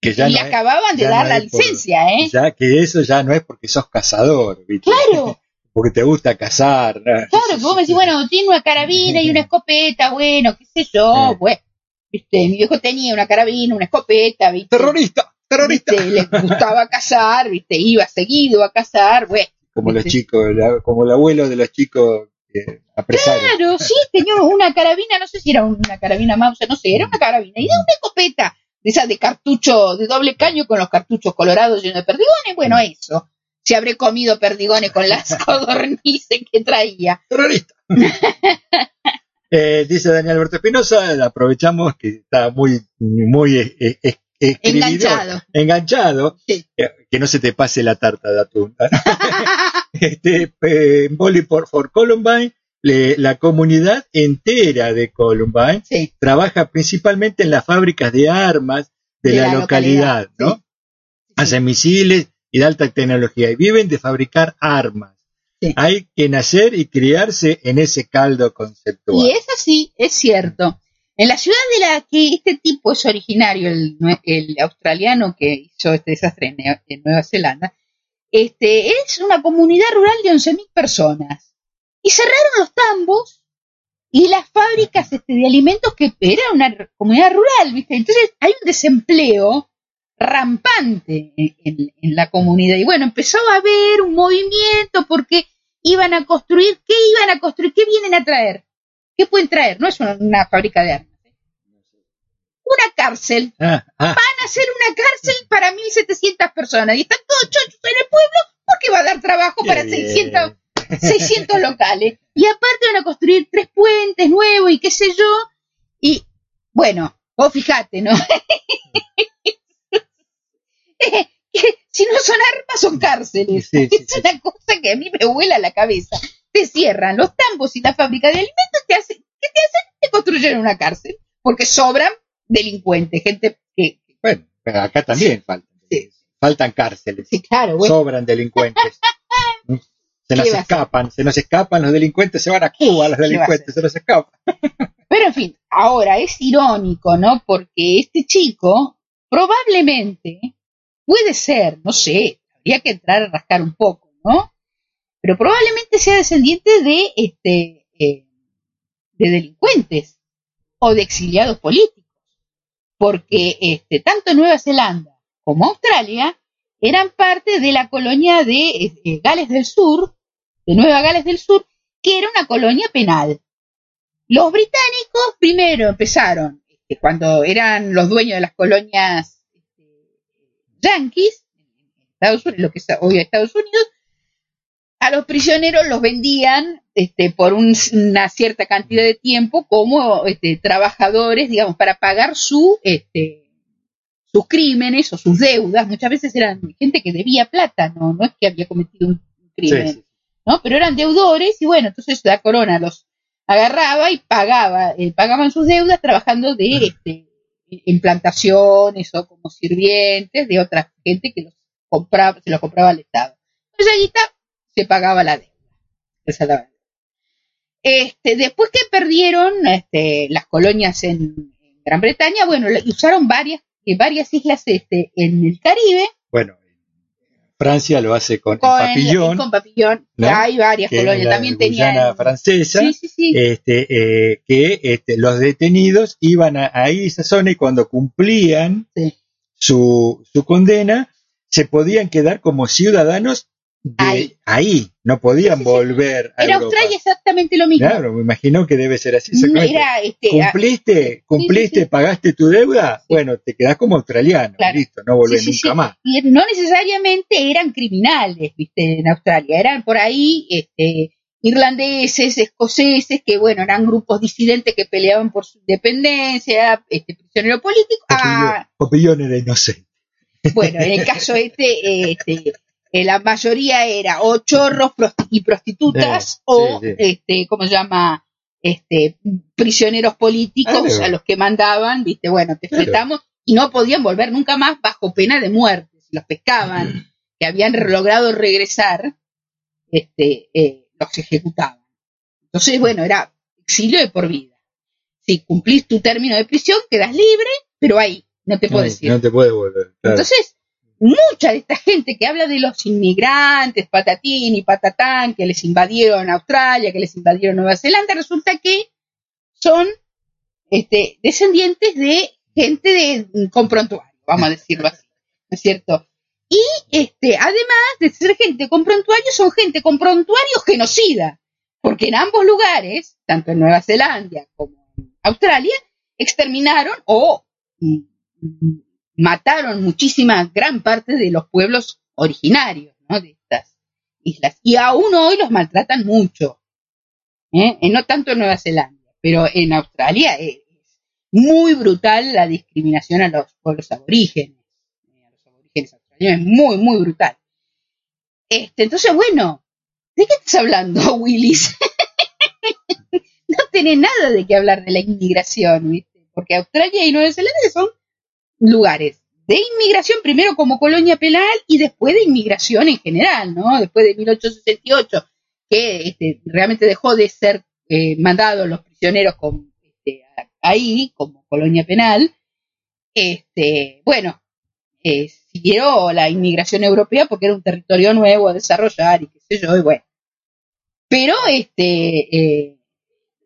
A: Que ya
B: y
A: no es-
B: acababan de dar
A: no
B: la
A: por-
B: licencia, ¿eh?
A: ya que eso ya no es porque sos cazador, ¿viste?
B: Claro. *laughs*
A: Porque te gusta cazar. ¿no?
B: Claro, que vos me decís, bueno, tiene una carabina y una escopeta, bueno, qué sé yo, bueno. Viste, mi viejo tenía una carabina, una escopeta, viste.
A: Terrorista, terrorista.
B: Viste, le gustaba cazar, viste, iba seguido a cazar, bueno.
A: Como los chicos, la- como el abuelo de los chicos que apresaron.
B: Claro, sí, tenía una carabina, no sé si era una carabina mouse, no sé, era una carabina, y de una escopeta, de esas de cartucho, de doble caño con los cartuchos colorados llenos de perdigones, bueno, eso. Se habré comido perdigones con las *laughs* codornices que traía.
A: terrorista. *laughs* Eh, dice Daniel Alberto Espinosa, aprovechamos que está muy, muy eh, eh, eh, escribidor,
B: Enganchado.
A: enganchado,
B: Sí.
A: eh, que no se te pase la tarta de atún. *laughs* este, eh, en Volley for, Columbine, le- la comunidad entera de Columbine
B: Sí,
A: trabaja principalmente en las fábricas de armas de, la, localidad, ¿no?
B: sí.
A: Hacen misiles y de alta tecnología y viven de fabricar armas.
B: Sí.
A: Hay que nacer y criarse en ese caldo conceptual.
B: Y es así, es cierto. En la ciudad de la que este tipo es originario, el, australiano que hizo este desastre en, Nue- en Nueva Zelanda, este, es una comunidad rural de 11.000 personas. Y cerraron los tambos y las fábricas este, de alimentos que era una comunidad rural, ¿viste? Entonces hay un desempleo rampante en la comunidad. Y bueno, empezó a haber un movimiento porque iban a construir, ¿qué iban a construir? ¿Qué vienen a traer? ¿Qué pueden traer? No es una, una fábrica de armas. ¿Eh? Una cárcel.
A: Ah, ah,
B: Van a hacer una cárcel para 1.700 personas. Y están todos chochos en el pueblo porque va a dar trabajo para
A: bien.
B: 600, 600 locales. Y aparte van a construir tres puentes nuevos y qué sé yo. Y bueno, vos fijate, ¿no? *laughs* si no son armas, son cárceles.
A: Sí, sí,
B: es
A: sí.
B: una cosa que a mí me vuela la cabeza. Te cierran los tambos y la fábrica de alimentos, te hacen, ¿qué te hacen? Te construyen una cárcel. Porque sobran delincuentes, gente que...
A: bueno, pero acá también faltan.
B: Sí.
A: Faltan cárceles.
B: Sí, claro, bueno.
A: Sobran delincuentes. *laughs* Se nos escapan, se nos escapan los delincuentes, se van a Cuba los
B: ¿Qué va a
A: delincuentes, se nos escapan. *laughs*
B: Pero en fin, ahora es irónico, ¿no? Porque este chico probablemente puede ser, no sé, habría que entrar a rascar un poco, ¿no? Pero probablemente sea descendiente de este eh, de delincuentes o de exiliados políticos, porque este tanto Nueva Zelanda como Australia eran parte de la colonia de eh, Gales del Sur, de Nueva Gales del Sur, que era una colonia penal. Los británicos primero empezaron este, cuando eran los dueños de las colonias este, yanquis, Unidos, lo que es hoy Estados Unidos, a los prisioneros los vendían este, por un- una cierta cantidad de tiempo como este, trabajadores, digamos, para pagar su, este, sus crímenes o sus deudas. Muchas veces eran gente que debía plata, no, no es que había cometido un crimen,
A: Sí, sí.
B: ¿no? Pero eran deudores y bueno, entonces la corona los agarraba y pagaba, eh, pagaban sus deudas trabajando de este, en plantaciones o como sirvientes de otra gente que los compraba, se los compraba al Estado. Esa guita se pagaba la deuda. Esa es la. Este, después que perdieron este, las colonias en, en Gran Bretaña, bueno, le- usaron varias, eh, varias islas este, en el Caribe
A: Bueno, Francia lo hace con,
B: con,
A: Papillón,
B: con Papillón.
A: ¿no?
B: Hay varias
A: que
B: colonias.
A: la
B: También tenían.
A: francesa,
B: Sí, sí, sí.
A: este, eh, que este, los detenidos iban a, a esa zona y cuando cumplían su, su condena, se podían quedar como ciudadanos de
B: Ahí.
A: ahí, no podían
B: Sí, sí, sí.
A: volver a
B: Era
A: Europa.
B: Australia exactamente lo mismo.
A: Claro, me imagino que debe ser así.
B: Era, este,
A: ¿Cumpliste? ¿Cumpliste?
B: sí.
A: ¿Pagaste tu deuda? Bueno, te quedás como australiano,
B: Claro.
A: listo, no volvés nunca más.
B: y no necesariamente eran criminales, viste, en Australia, eran por ahí este, irlandeses, escoceses, que bueno, eran grupos disidentes que peleaban por su independencia, este, prisionero político. Ah,
A: Popillón era inocente.
B: bueno, en el caso este, este, eh, la mayoría era o chorros prosti- y prostitutas
A: Sí,
B: o,
A: sí, sí.
B: este, ¿cómo se llama? Este, prisioneros políticos
A: Claro.
B: a los que mandaban, viste, bueno, te
A: Claro.
B: fletamos y no podían volver nunca más bajo pena de muerte. Si los pescaban, *clears throat* que habían logrado regresar, este, eh, los ejecutaban. Entonces, bueno, era exilio de por vida. Si cumplís tu término de prisión, quedas libre, pero ahí, no te
A: No,
B: puedes ir.
A: no te puede volver. claro.
B: Entonces, mucha de esta gente que habla de los inmigrantes, patatín y patatán, que les invadieron Australia, que les invadieron Nueva Zelanda, resulta que son este, descendientes de gente de, con prontuario, vamos a decirlo así, ¿no es cierto? Y este, además de ser gente con prontuario, son gente con prontuario genocida, porque en ambos lugares, tanto en Nueva Zelanda como en Australia, exterminaron o mm, mm, mataron muchísima gran parte de los pueblos originarios ¿no? de estas islas. Y aún hoy los maltratan mucho. ¿eh? Eh, No tanto en Nueva Zelanda, pero en Australia es muy brutal la discriminación a los pueblos aborígenes. eh, A los aborígenes australianos es muy, muy brutal. Este, entonces, bueno, ¿de qué estás hablando, *laughs* Willis? *laughs* no tenés nada de qué hablar de la inmigración, ¿viste? Porque Australia y Nueva Zelanda son lugares de inmigración, primero como colonia penal y después de inmigración en general, ¿no? Después de 1868, que este, realmente dejó de ser eh, mandados los prisioneros con, este, ahí como colonia penal, este, bueno, eh, siguió la inmigración europea porque era un territorio nuevo a desarrollar y qué sé yo, y bueno. Pero este, eh,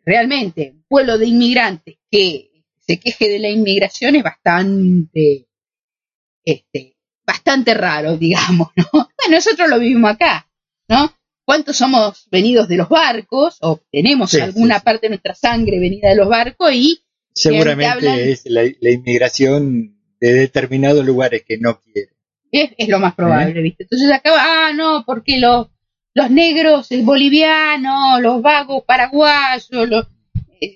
B: realmente, un pueblo de inmigrantes que se queje de la inmigración es bastante, este, bastante raro, *laughs* digamos, ¿no? Bueno, nosotros lo vivimos acá, ¿no? ¿Cuántos somos venidos de los barcos o tenemos
A: Sí,
B: alguna
A: sí,
B: parte de nuestra sangre venida de los barcos y
A: Seguramente
B: hablan-
A: es la, la inmigración de determinados lugares que no quiere.
B: es, es lo más probable, ¿viste? Entonces acá, ah, no, porque los, los negros eh, bolivianos, los vagos paraguayos, los, eh,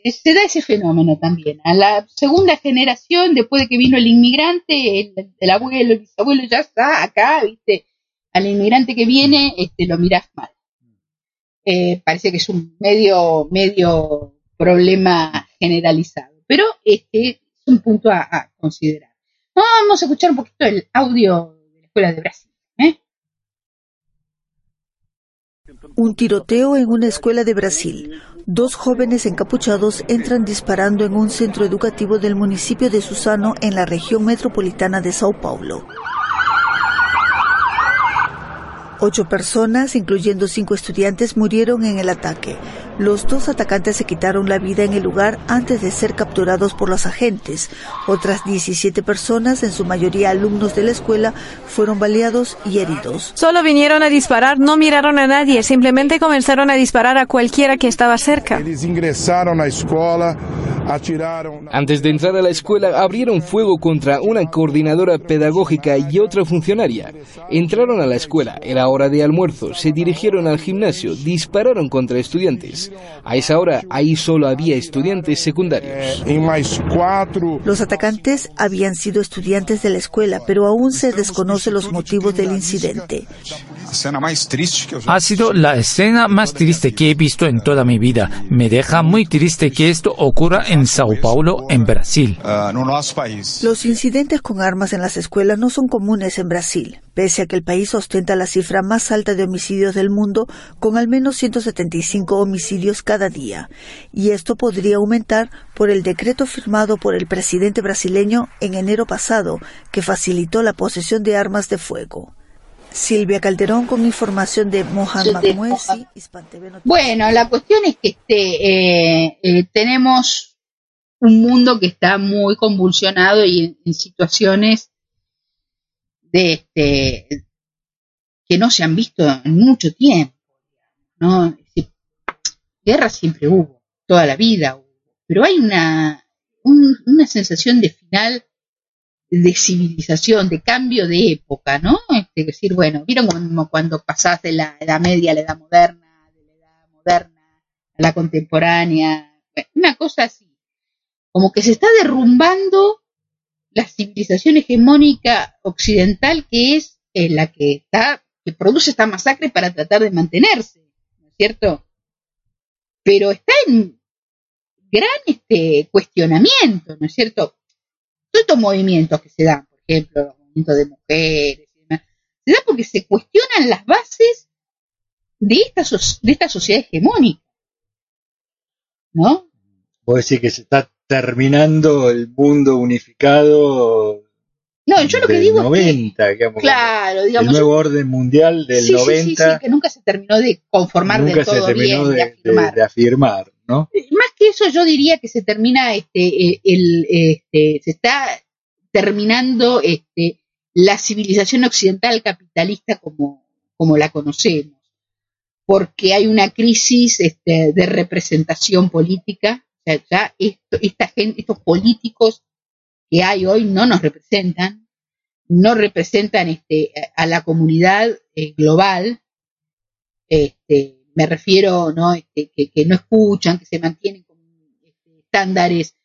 B: se da ese fenómeno también. A la segunda generación, después de que vino el inmigrante, el, el abuelo, el bisabuelo ya está acá, ¿viste? Al inmigrante que viene, este, lo mirás mal. Eh, parece que es un medio, medio problema generalizado. Pero este es un punto a, a considerar. Vamos a escuchar un poquito el audio de la Escuela de Brasil. ¿eh?
I: Un tiroteo en una escuela de Brasil. Dos jóvenes encapuchados entran disparando en un centro educativo del municipio de Susano en la región metropolitana de Sao Paulo. Ocho personas, incluyendo cinco estudiantes, murieron en el ataque. Los dos atacantes se quitaron la vida en el lugar antes de ser capturados por los agentes. Otras 17 personas, en su mayoría alumnos de la escuela, fueron baleados y heridos.
J: Solo vinieron a disparar, no miraron a nadie, simplemente comenzaron a disparar a cualquiera que estaba cerca.
K: Eles ingressaram na escola,
D: Antes de entrar a la escuela, abrieron fuego contra una coordinadora pedagógica y otra funcionaria. Entraron a la escuela, era hora de almuerzo, se dirigieron al gimnasio, dispararon contra estudiantes. A esa hora, ahí solo había estudiantes secundarios.
I: Los atacantes habían sido estudiantes de la escuela, pero aún se desconoce los motivos del incidente.
F: Ha sido la escena más triste que he visto en toda mi vida. Me deja muy triste que esto ocurra en Sao Paulo, en Brasil.
I: Los incidentes con armas en las escuelas no son comunes en Brasil, pese a que el país ostenta la cifra más alta de homicidios del mundo, con al menos 175 homicidios cada día. Y esto podría aumentar por el decreto firmado por el presidente brasileño en enero pasado, que facilitó la posesión de armas de fuego. Silvia Calderón con información de Mohamed Muesi.
B: Bueno, la cuestión es que este, eh, eh, tenemos un mundo que está muy convulsionado y en, situaciones de este que no se han visto en mucho tiempo. ¿no? Guerra siempre hubo, toda la vida hubo, pero hay una, una sensación de final de civilización, de cambio de época, ¿no? Este, decir, bueno, vieron cuando, cuando pasás de la edad media a la edad moderna, de la edad moderna a la contemporánea, una cosa así, como que se está derrumbando la civilización hegemónica occidental que es eh, la que está, que produce esta masacre para tratar de mantenerse, ¿no es cierto? Pero está en gran este cuestionamiento, ¿no es cierto? Todos estos movimientos que se dan, por ejemplo, los movimientos de mujeres y demás, se dan porque se cuestionan las bases de esta, de esta sociedad hegemónica. ¿No?
A: Puedo decir que se está terminando el mundo unificado
B: no, yo lo que digo
A: 90,
B: es que, claro, digamos,
A: el nuevo orden mundial del 90. Sí, sí,
B: que nunca se terminó de conformar
A: nunca
B: del todo
A: se terminó
B: bien,
A: de, afirmar. De, afirmar. ¿no?
B: Eh, más que eso, yo diría que se termina, este, eh, el, este, se está terminando este, la civilización occidental capitalista como, como la conocemos, porque hay una crisis este, de representación política, o sea, ya esto, esta gente, estos políticos que hay hoy no nos representan, no representan este, a la comunidad eh, global, este, me refiero ¿no? Este, que, no escuchan, que se mantienen con este, estándares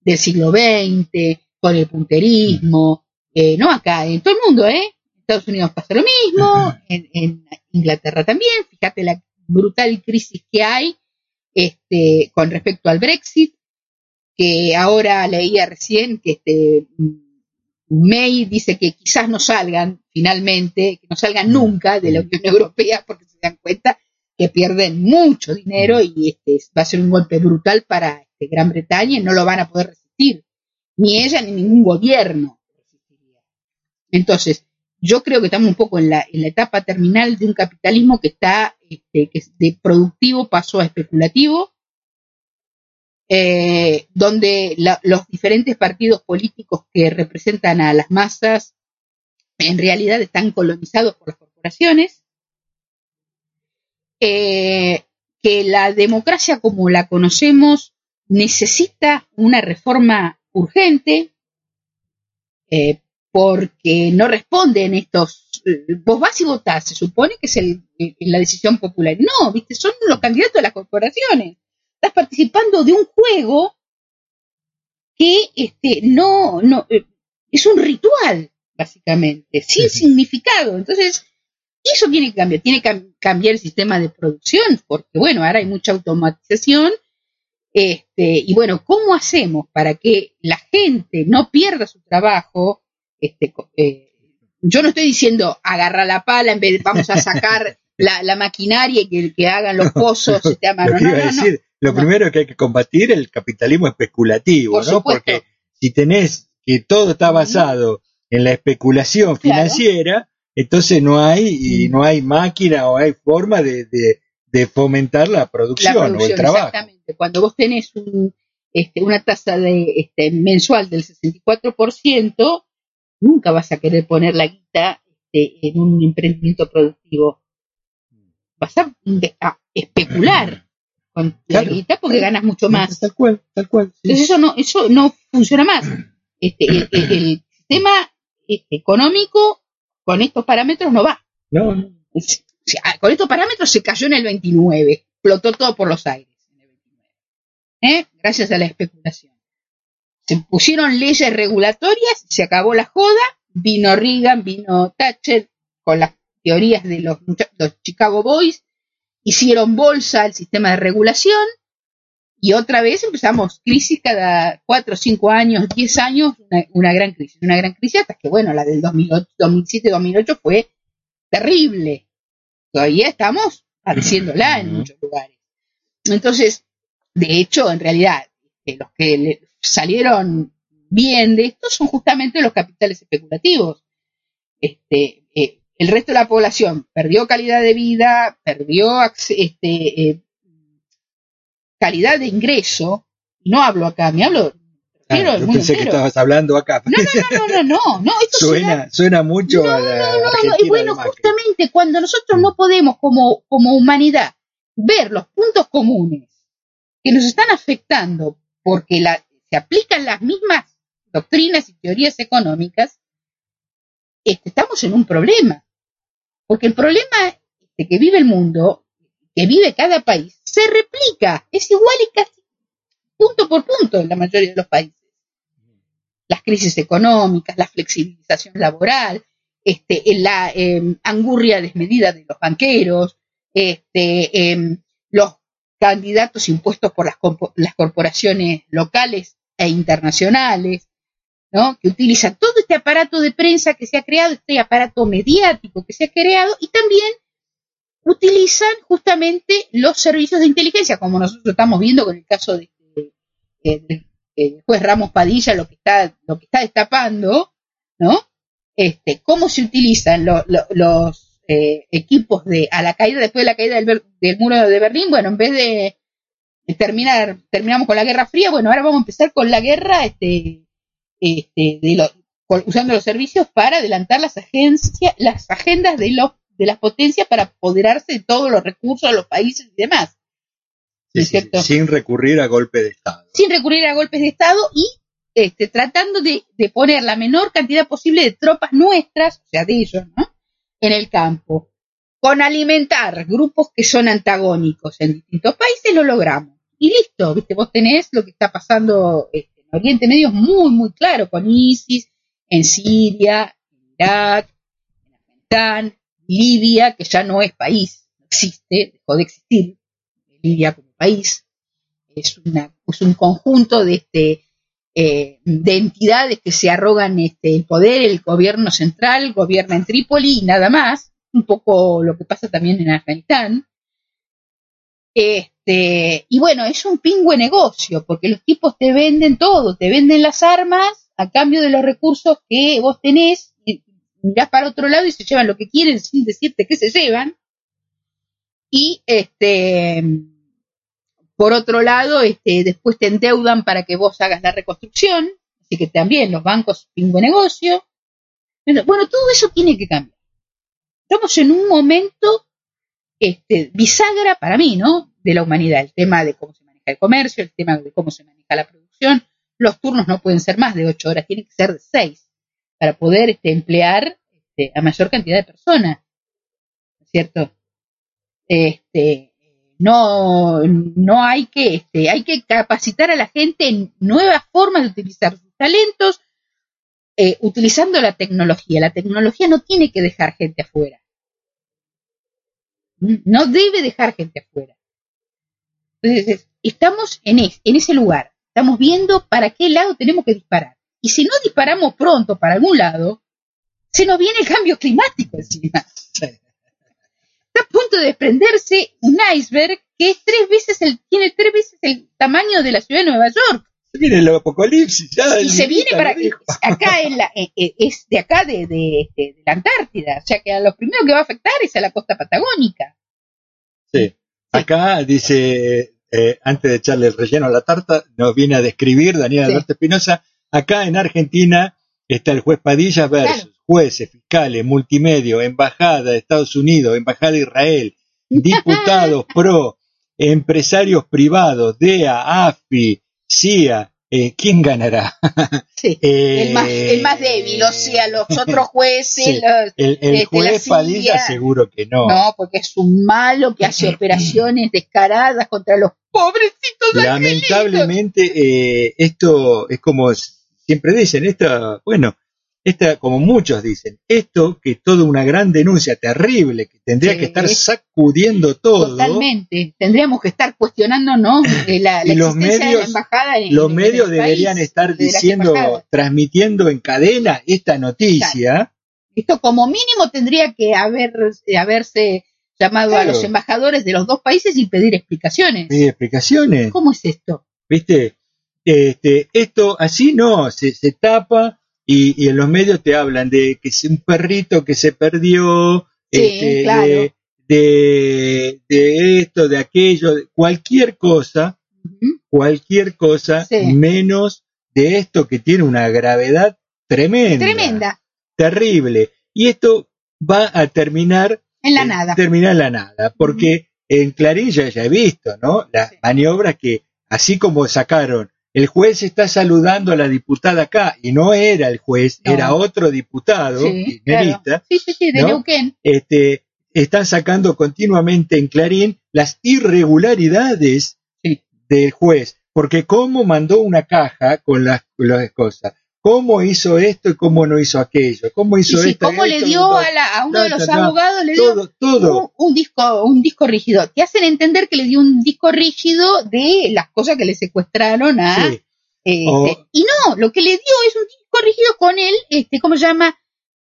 B: del siglo XX, con el punterismo, eh, no acá, en todo el mundo, ¿eh? En Estados Unidos pasa lo mismo, en, en Inglaterra también, fíjate la brutal crisis que hay este, con respecto al Brexit, que ahora leía recién que este May dice que quizás no salgan finalmente, que no salgan nunca de la Unión Europea porque se dan cuenta que pierden mucho dinero y este va a ser un golpe brutal para este, Gran Bretaña y no lo van a poder resistir, ni ella ni ningún gobierno. Entonces, yo creo que estamos un poco en la, en la etapa terminal de un capitalismo que está, este, que de productivo pasó a especulativo, eh, donde los diferentes partidos políticos que representan a las masas en realidad están colonizados por las corporaciones, eh, que la democracia como la conocemos necesita una reforma urgente eh, porque no responden estos. Vos vas y votás, se supone que es la decisión popular. No, viste, son los candidatos de las corporaciones estás participando de un juego que este, no, no, eh, es un ritual, básicamente, sin significado. Entonces, eso tiene que cambiar, tiene que cambiar el sistema de producción, porque bueno, ahora hay mucha automatización. Este, y bueno, ¿cómo hacemos para que la gente no pierda su trabajo? Este, eh, yo no estoy diciendo agarra la pala en vez de vamos a sacar *laughs* la, maquinaria y que, que hagan los pozos. Este, no, no, no,
A: lo primero que hay que combatir es el capitalismo especulativo, ¿no? Porque si tenés que todo está basado en la especulación financiera, entonces no hay y no hay máquina o hay forma de, fomentar la producción, o el trabajo.
B: Exactamente. Cuando vos tenés este, una tasa de, este, mensual del 64%, nunca vas a querer poner la guita este, en un emprendimiento productivo. Vas a, a especular con la guita porque ganas mucho más.
A: Tal cual, tal cual. sí.
B: Entonces eso no, eso no funciona más. Este, el, el- el sistema este, económico con estos parámetros no va.
A: No, no.
B: O sea, con estos parámetros se cayó en el 29, explotó todo por los aires. en el 29. ¿Eh? Gracias a la especulación. Se pusieron leyes regulatorias, se acabó la joda, vino Reagan, vino Thatcher con las teorías de los, los Chicago Boys, hicieron bolsa al sistema de regulación y otra vez empezamos crisis cada cuatro, cinco años, diez años, una, una gran crisis, una gran crisis hasta que, bueno, la del 2008, 2007, 2008 fue terrible. Todavía estamos padeciéndola en muchos lugares. Entonces, de hecho, en realidad, eh, los que le salieron bien de esto son justamente los capitales especulativos. Este, eh, el resto de la población perdió calidad de vida, perdió este, eh, calidad de ingreso. No hablo acá, me hablo,
A: Ah, yo pensé que
B: entero.
A: estabas hablando acá.
B: No, no, no, no, no, no, esto se da-
A: Suena, suena mucho a la
B: no, no,
A: Argentina
B: y bueno, justamente cuando nosotros no podemos como, como humanidad ver los puntos comunes que nos están afectando porque la, se aplican las mismas doctrinas y teorías económicas, este, estamos en un problema. Porque el problema este, que vive el mundo, que vive cada país, se replica, es igual y casi punto por punto en la mayoría de los países. Las crisis económicas, la flexibilización laboral, este, la eh, angurria desmedida de los banqueros, este, em, los candidatos impuestos por las corporaciones locales e internacionales, que utilizan todo este aparato de prensa que se ha creado, este aparato mediático que se ha creado, y también utilizan justamente los servicios de inteligencia, como nosotros estamos viendo con el caso de, de- de- Ramos Padilla, lo que está, lo que está destapando, ¿no? Este, cómo se utilizan lo- lo- los eh, equipos de a la caída, después de la caída del, del muro de Berlín, bueno, en vez de terminar, terminamos con la Guerra Fría, bueno, ahora vamos a empezar con la guerra, este, este, de con- usando los servicios para adelantar las agencias, las agendas de los de las potencias para apoderarse de todos los recursos de los países y demás.
A: Sin recurrir a golpe de Estado.
B: sin recurrir a golpes de Estado y este, tratando de, de poner la menor cantidad posible de tropas nuestras, o sea, de ellos, ¿no? En el campo. Con alimentar grupos que son antagónicos en distintos países lo logramos. Y listo, ¿viste? Vos tenés lo que está pasando este, en Oriente Medio es muy, muy claro, con ISIS, en Siria, en Irak, en Afganistán, Libia, que ya no es país, no existe, dejó de existir Libia como país es, una, un conjunto de, este, eh, de entidades que se arrogan este, el poder, el gobierno central gobierna en Trípoli y nada más, un poco lo que pasa también en Afganistán. Este, y bueno, es un pingüe negocio, porque los tipos te venden todo, te venden las armas a cambio de los recursos que vos tenés, y mirás para otro lado y se llevan lo que quieren sin decirte que se llevan. Y este, por otro lado, este, después te endeudan para que vos hagas la reconstrucción, así que también los bancos pingüe negocio. Bueno, bueno, todo eso tiene que cambiar. Estamos en un momento este, bisagra para mí, ¿no? De la humanidad, el tema de cómo se maneja el comercio, el tema de cómo se maneja la producción. Los turnos no pueden ser más de ocho horas, tienen que ser de seis para poder este, emplear este, a mayor cantidad de personas, ¿no es ¿cierto? Este, no, no hay que, este, hay que capacitar a la gente en nuevas formas de utilizar sus talentos, eh, utilizando la tecnología. La tecnología no tiene que dejar gente afuera. No debe dejar gente afuera. Entonces, estamos en, es, en ese lugar. Estamos viendo para qué lado tenemos que disparar. Y si no disparamos pronto para algún lado, se nos viene el cambio climático encima. Está a punto de desprenderse un iceberg que es tres veces el, tiene tres veces el tamaño de la ciudad de Nueva York.
A: Se viene el apocalipsis ya.
B: Y se viene para acá en la, eh, eh, es de acá de, de, de- de la Antártida, o sea que a lo primero que va a afectar es a la costa patagónica.
A: Sí. Acá dice, eh, antes de echarle el relleno a la tarta, nos viene a describir Daniel
B: Sí.
A: Alberto Espinosa. Acá en Argentina está el juez Padilla versus
B: Claro.
A: jueces, fiscales, multimedio, embajada de Estados Unidos, embajada de Israel, *laughs* diputados pro, empresarios privados, DEA, AFI, CIA, eh, ¿quién ganará? *laughs*
B: Sí, el, más, el más débil, o sea, los otros jueces. *laughs*
A: Sí,
B: los-
A: el, el
B: este,
A: juez. Padilla seguro que no.
B: No, porque es un malo que hace *laughs* operaciones descaradas contra los pobrecitos.
A: Lamentablemente, eh, esto es como siempre dicen, esto, bueno, esta, como muchos dicen, esto que es toda una gran denuncia terrible, que tendría
B: Sí.
A: que estar sacudiendo todo,
B: Totalmente. Tendríamos que estar cuestionándonos *coughs* eh, la, la
A: Y los
B: existencia de la
A: medios-
B: embajada en
A: los
B: en
A: medios
B: el
A: deberían
B: país,
A: estar diciendo, transmitiendo en cadena esta noticia.
B: Esto como mínimo tendría que haber, eh, haberse llamado a los embajadores de los dos países y pedir explicaciones.
A: Pide explicaciones.
B: ¿Cómo es esto?
A: ¿Viste? Este, esto así no, se, se tapa y, y en los medios te hablan de que es un perrito que se perdió,
B: Sí,
A: este,
B: claro.
A: de, de, de esto, de aquello, de cualquier cosa, cualquier cosa,
B: Sí.
A: menos de esto que tiene una gravedad tremenda.
B: Tremenda.
A: Terrible. Y esto va a terminar
B: En la
A: eh,
B: nada.
A: terminar en la nada, porque en Clarín ya, ya he visto, ¿no? Las
B: Sí.
A: maniobras que, así como sacaron, el juez está saludando a la diputada acá, y no era el juez,
B: No.
A: era otro diputado,
B: Sí, claro. sí, sí, sí, de
A: ¿no?
B: Neuquén.
A: este, están sacando continuamente en Clarín las irregularidades
B: Sí.
A: del juez, porque cómo mandó una caja con las, con las cosas, cómo hizo esto y cómo no hizo aquello, cómo hizo
B: Sí,
A: esto. y
B: cómo le
A: esto,
B: dio
A: todo.
B: a, la- a uno de los abogados, le dio
A: todo, todo.
B: un, un disco, un disco rígido. Te hacen entender que le dio un disco rígido de las cosas que le secuestraron a
A: Sí.
B: Este,
A: O-
B: y no, lo que le dio es un disco rígido con el, este, ¿cómo se llama?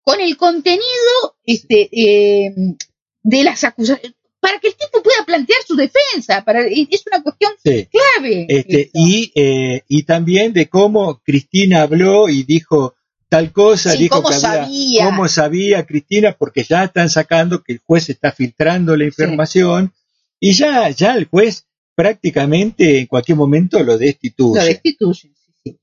B: Con el contenido este, eh, de las acusaciones, para que el tipo pueda plantear su defensa, para, es una cuestión
A: Sí.
B: clave.
A: Este, y, eh, y también de cómo Cristina habló y dijo tal cosa,
B: Sí,
A: dijo
B: cómo
A: que había-
B: sabía.
A: cómo sabía Cristina, porque ya están sacando que el juez está filtrando la información y ya, ya el juez prácticamente en cualquier momento lo destituye.
B: lo sí.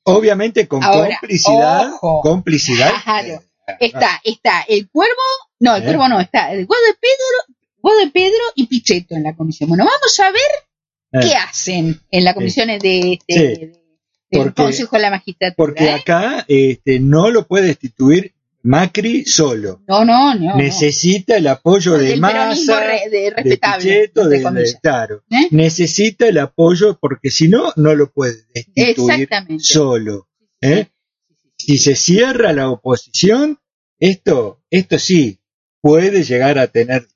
A: Obviamente con
B: Ahora,
A: complicidad,
B: ojo.
A: complicidad.
B: Claro.
A: eh,
B: Está, está el cuervo, no, el
A: ¿Eh?
B: cuervo no, está el Guado de Pedro, Guado de Pedro y Pichetto en la comisión. Bueno, vamos a ver
A: eh,
B: qué hacen en las comisiones de, este,
A: Sí.
B: de- del
A: Porque-
B: Consejo de la Magistratura.
A: porque
B: ¿eh?
A: acá este, no lo puede destituir Macri solo.
B: No, no, no. no.
A: Necesita el apoyo de
B: peronismo
A: Massa,
B: re- de
A: de
B: respetable.
A: Pichetto, de, de- claro.
B: ¿Eh?
A: Necesita el apoyo porque si no, no lo puede destituir solo. ¿eh? Si se cierra la oposición, esto, esto sí puede llegar a tener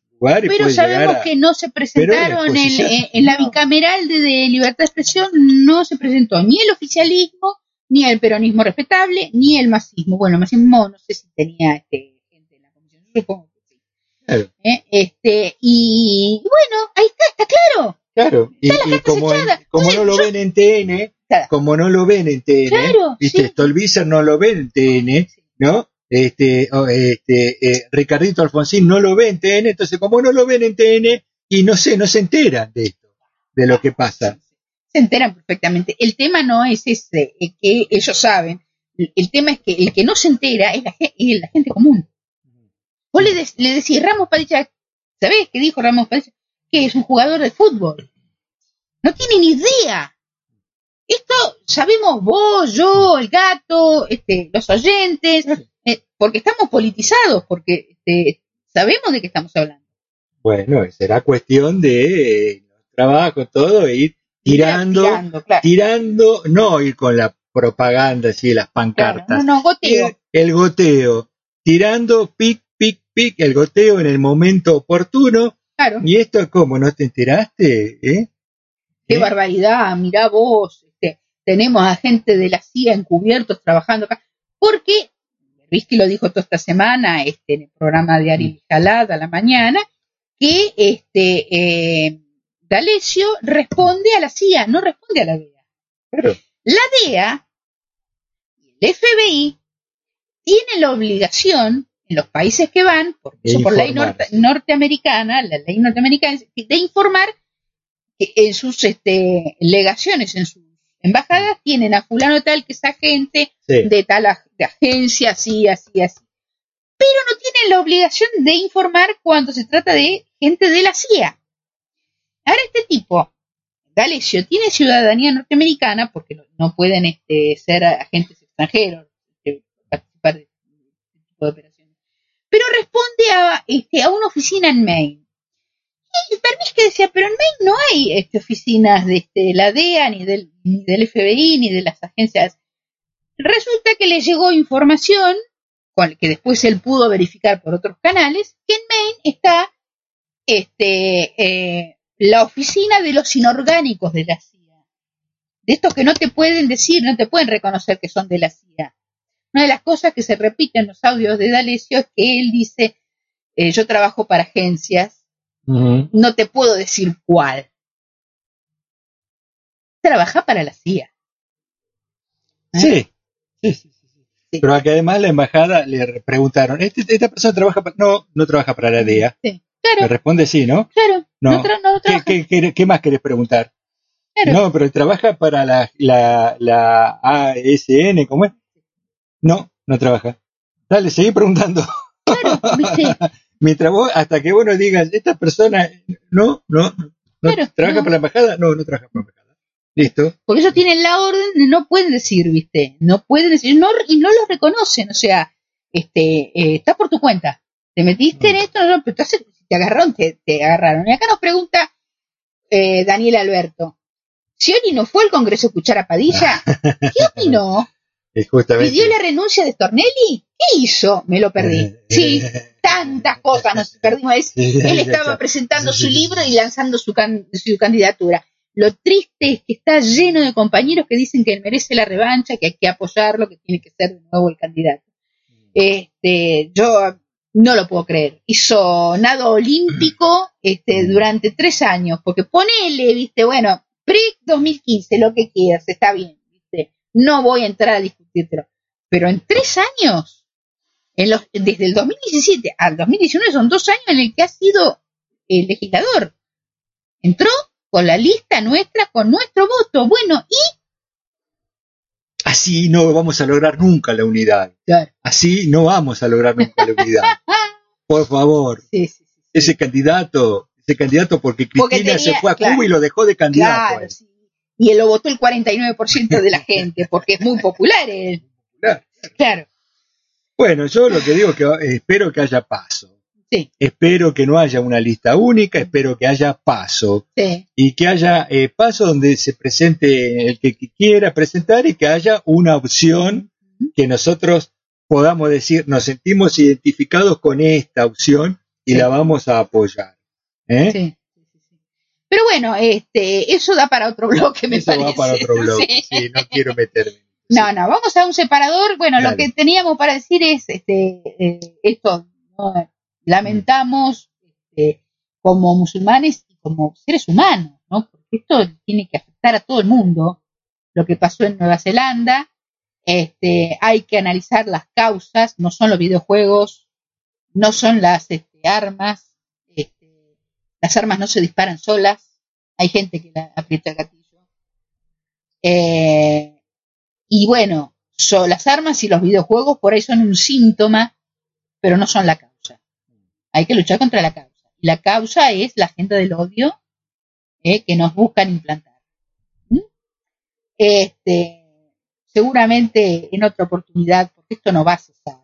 A: y
B: Pero sabemos
A: a...
B: que no se presentaron en,
A: exposición,
B: en- en la bicameral de, de libertad de expresión, no se presentó ni el oficialismo, ni el peronismo respetable, ni el masismo. Bueno, el masismo no sé si tenía este, gente en la comisión, yo supongo que sí.
A: Claro,
B: ¿eh? Este, y bueno, ahí está, está claro.
A: claro. Y,
B: Está la
A: y como, en- como
B: Entonces,
A: no lo
B: yo-
A: ven en TN,
B: Claro.
A: como no lo ven en TN,
B: Claro,
A: viste,
B: sí.
A: Stolbizer no lo ve en TN. ¿no? Este, este, eh, Ricardito Alfonsín no lo ve en TN, entonces como no lo ven en TN, y no sé, no se enteran de esto, de lo que pasa.
B: se enteran perfectamente. El tema no es ese, es que ellos saben. El tema es que el que no se entera es la, gente común. Vos le, des- le decís, Ramos Padilla, ¿sabés qué dijo Ramos Padilla? Que es un jugador de fútbol. No tiene ni idea. Esto sabemos vos, yo, el gato, este, los oyentes, eh, porque estamos politizados, porque este, sabemos de qué estamos hablando.
A: Bueno, será cuestión de eh, trabajo, todo, e ir tirando,
B: Tirando, claro.
A: tirando, no ir con la propaganda, así, las
B: Claro,
A: pancartas.
B: No, no, goteo.
A: El, el goteo, tirando pic, pic, pic, el goteo en el momento oportuno.
B: Claro.
A: ¿Y esto cómo? ¿No te enteraste? ¿Eh?
B: qué
A: ¿Eh?
B: barbaridad, mirá vos, este, tenemos a gente de la CIA encubiertos trabajando acá, porque, Risky lo dijo toda esta semana este, en el programa de Ari Jalada a la mañana, que este, eh, D'Alessio responde a la CIA, no responde a la DEA.
A: Claro.
B: La DEA y el FBI tienen la obligación en los países que van, por, eso por ley norte- norteamericana, la ley norteamericana, de informar en sus este, legaciones, en sus embajadas, tienen a fulano tal que es agente
A: Sí.
B: de tal ag- de agencia, así, así, así. Pero no tienen la obligación de informar cuando se trata de gente de la CIA. Ahora este tipo D'Alessio tiene ciudadanía norteamericana porque no pueden este, ser agentes extranjeros este, participar de este tipo de operaciones. Pero responde a, este, a una oficina en Maine. Y que decía, pero en Maine no hay este, oficinas de este, la DEA, ni del, FBI, ni de las agencias. Resulta que le llegó información, que después él pudo verificar por otros canales, que en Maine está este, eh, la oficina de los inorgánicos de la CIA. De estos que no te pueden decir, no te pueden reconocer que son de la CIA. Una de las cosas que se repite en los audios de D'Alessio es que él dice, eh, yo trabajo para agencias, no te puedo decir cuál. Trabaja para la CIA.
A: ¿Eh? Sí. Sí, sí, sí, Pero que además la embajada le preguntaron, ¿Este, ¿esta persona trabaja para...? No, no trabaja para la DEA. Sí. Me responde sí, ¿no?
B: Claro.
A: No. ¿Qué, más querés preguntar? No, pero trabaja para la, la, la ASN, ¿cómo es? No, no trabaja. Dale, seguí preguntando. Claro, *laughs* Mientras vos, hasta que vos nos digas, esta persona, no, no, no, ¿trabaja para la embajada? No, no trabaja para la embajada. Listo.
B: Porque ellos tienen la orden, no pueden decir, ¿viste? No pueden decir, no, y no los reconocen, o sea, este, eh, está por tu cuenta. Te metiste en mm. esto, no, pero te, te agarraron, te, agarraron. Y acá nos pregunta eh, Daniel Alberto, si Oli no fue al Congreso a escuchar a Padilla, *laughs* ¿qué opinó? ¿Pidió la renuncia de Stornelli? ¿Qué hizo? Me lo perdí. Sí, tantas cosas nos perdimos. Él estaba presentando su libro y lanzando su, su candidatura. Lo triste es que está lleno de compañeros que dicen que él merece la revancha, que hay que apoyarlo, que tiene que ser de nuevo el candidato. Mm. Este, yo no lo puedo creer. Hizo nado olímpico este, durante tres años, porque ponele, viste, bueno, PRIC 2015, lo que quieras, está bien, viste, no voy a entrar a discutírtelo. Pero en tres años, en los, desde el 2017 al 2019, son dos años en el que ha sido el legislador. Entró con la lista nuestra, con nuestro voto. Bueno, y
A: así no vamos a lograr nunca la unidad. Así no vamos a lograr nunca la unidad. *laughs* Por favor. ese candidato, ese candidato porque Cristina se fue a Cuba y lo dejó de candidato. Claro,
B: Y él lo votó el 49% de la gente porque es muy popular él. Claro.
A: Bueno, yo lo que digo es que espero que haya paso. Espero que no haya una lista única, espero que haya paso. Y que haya eh, paso donde se presente el que quiera presentar y que haya una opción que nosotros podamos decir, nos sentimos identificados con esta opción y la vamos a apoyar. ¿eh?
B: Pero bueno, este, eso da para otro *laughs* bloque, me eso Va
A: para otro *laughs* bloque, no quiero meterme.
B: No, no, vamos a un separador. Bueno, lo que teníamos para decir es este, eh, esto, lamentamos este, como musulmanes y como seres humanos, ¿no? Porque esto tiene que afectar a todo el mundo, lo que pasó en Nueva Zelanda, este, hay que analizar las causas, no son los videojuegos, no son las este, armas, este, las armas no se disparan solas, hay gente que la aprieta el gatillo. Eh, y bueno, son las armas y los videojuegos por ahí son un síntoma, pero no son la causa. Hay que luchar contra la causa. Y la causa es la agenda del odio eh, que nos buscan implantar. ¿Mm? Este, seguramente en otra oportunidad, porque esto no va a cesar.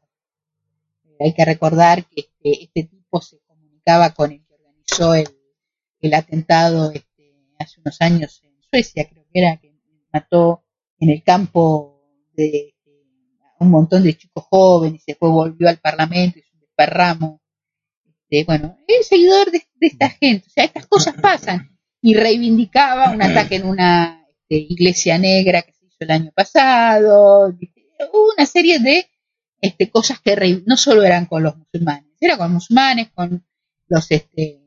B: Eh, hay que recordar que este, este, tipo se comunicaba con el que organizó el, atentado este, hace unos años en Suecia, creo que era, que mató en el campo de, un montón de chicos jóvenes después volvió al Parlamento y hizo un desparramo bueno, el seguidor de, esta gente, o sea, estas cosas pasan. Y reivindicaba un ataque en una este, iglesia negra que se hizo el año pasado, una serie de este, cosas que no solo eran con los musulmanes, era con musulmanes, con los este,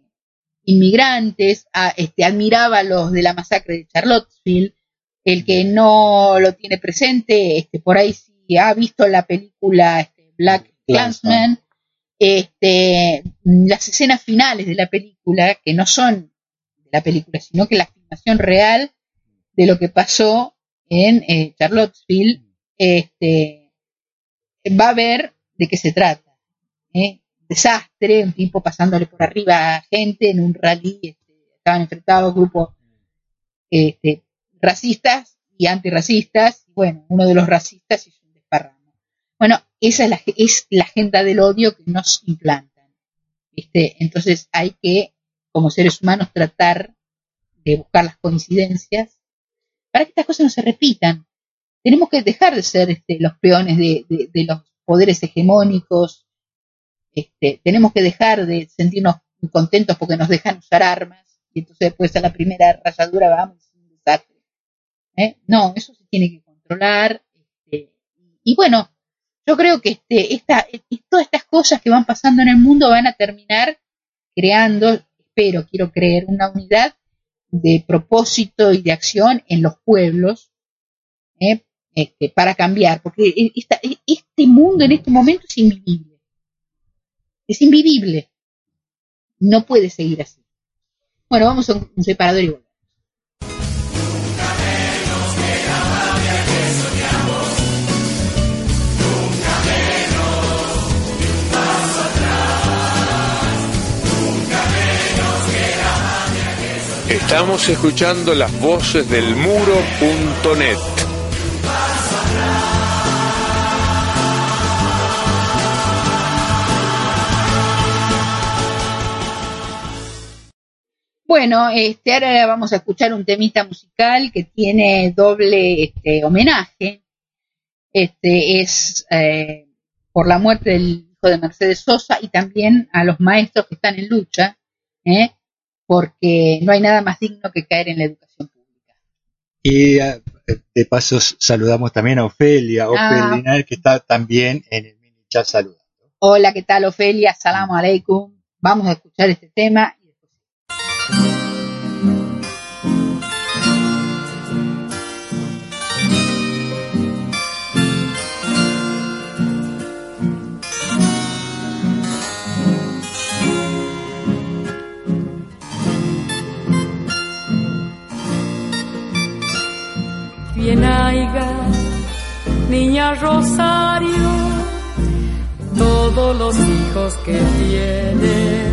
B: inmigrantes, este, admiraba los de la masacre de Charlottesville, el que no lo tiene presente, este, por ahí si ha visto la película este, Black Clansman, este, las escenas finales de la película, que no son de la película, sino que la filmación real de lo que pasó en eh, Charlottesville, este, va a ver de qué se trata. ¿eh? Desastre, un tipo pasándole por arriba a gente en un rally, este, estaban enfrentados grupos este, racistas y antirracistas. Bueno, uno de los racistas es un desparramo. Bueno, esa es la, es la agenda del odio que nos implantan. Este, entonces hay que, como seres humanos, tratar de buscar las coincidencias para que estas cosas no se repitan. Tenemos que dejar de ser este, los peones de, los poderes hegemónicos. Este, tenemos que dejar de sentirnos contentos porque nos dejan usar armas y entonces después a la primera rayadura vamos. ¿Eh? No, eso se tiene que controlar. Este, y bueno, yo creo que este, todas estas cosas que van pasando en el mundo van a terminar creando, espero, quiero creer, una unidad de propósito y de acción en los pueblos ¿eh? este, para cambiar, porque e, este mundo en este momento es invivible. Es invivible. No puede seguir así. Bueno, vamos a un, separador y volvemos.
K: Estamos escuchando las voces del muro.net.
B: Bueno, este, ahora vamos a escuchar un temita musical que tiene doble este, homenaje. Este es eh, por la muerte del hijo de Mercedes Sosa y también a los maestros que están en lucha, ¿eh? Porque no hay nada más digno que caer en la educación pública.
A: Y eh, de paso saludamos también a Ofelia, ah. Ofelia que está también en el mini chat saludando.
B: Hola, ¿qué tal Ofelia? Salam aleikum. Vamos a escuchar este tema
L: Niña Rosario, todos los hijos que tienes.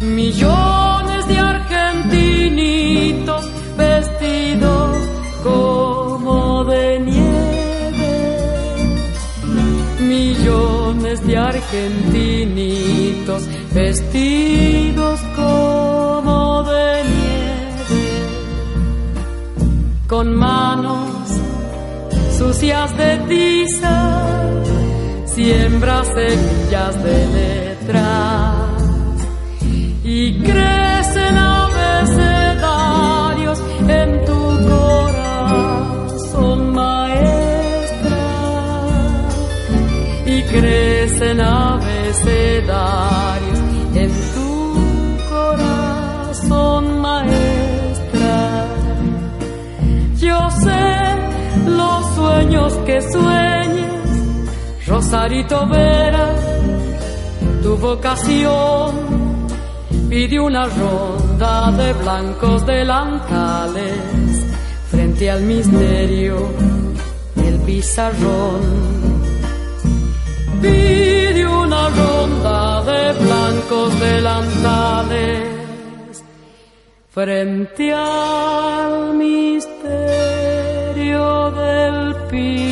L: Millones de argentinitos vestidos como de nieve, millones de argentinitos vestidos como de nieve, con manos sucias de tiza, siembra semillas de letras y crecen abecedarios en tu corazón, maestra, y crecen abecedarios que sueñes, Rosarito Vera, tu vocación pide una ronda de blancos delantales frente al misterio del pizarrón. Pide una ronda de blancos delantales frente al misterio del pizarrón.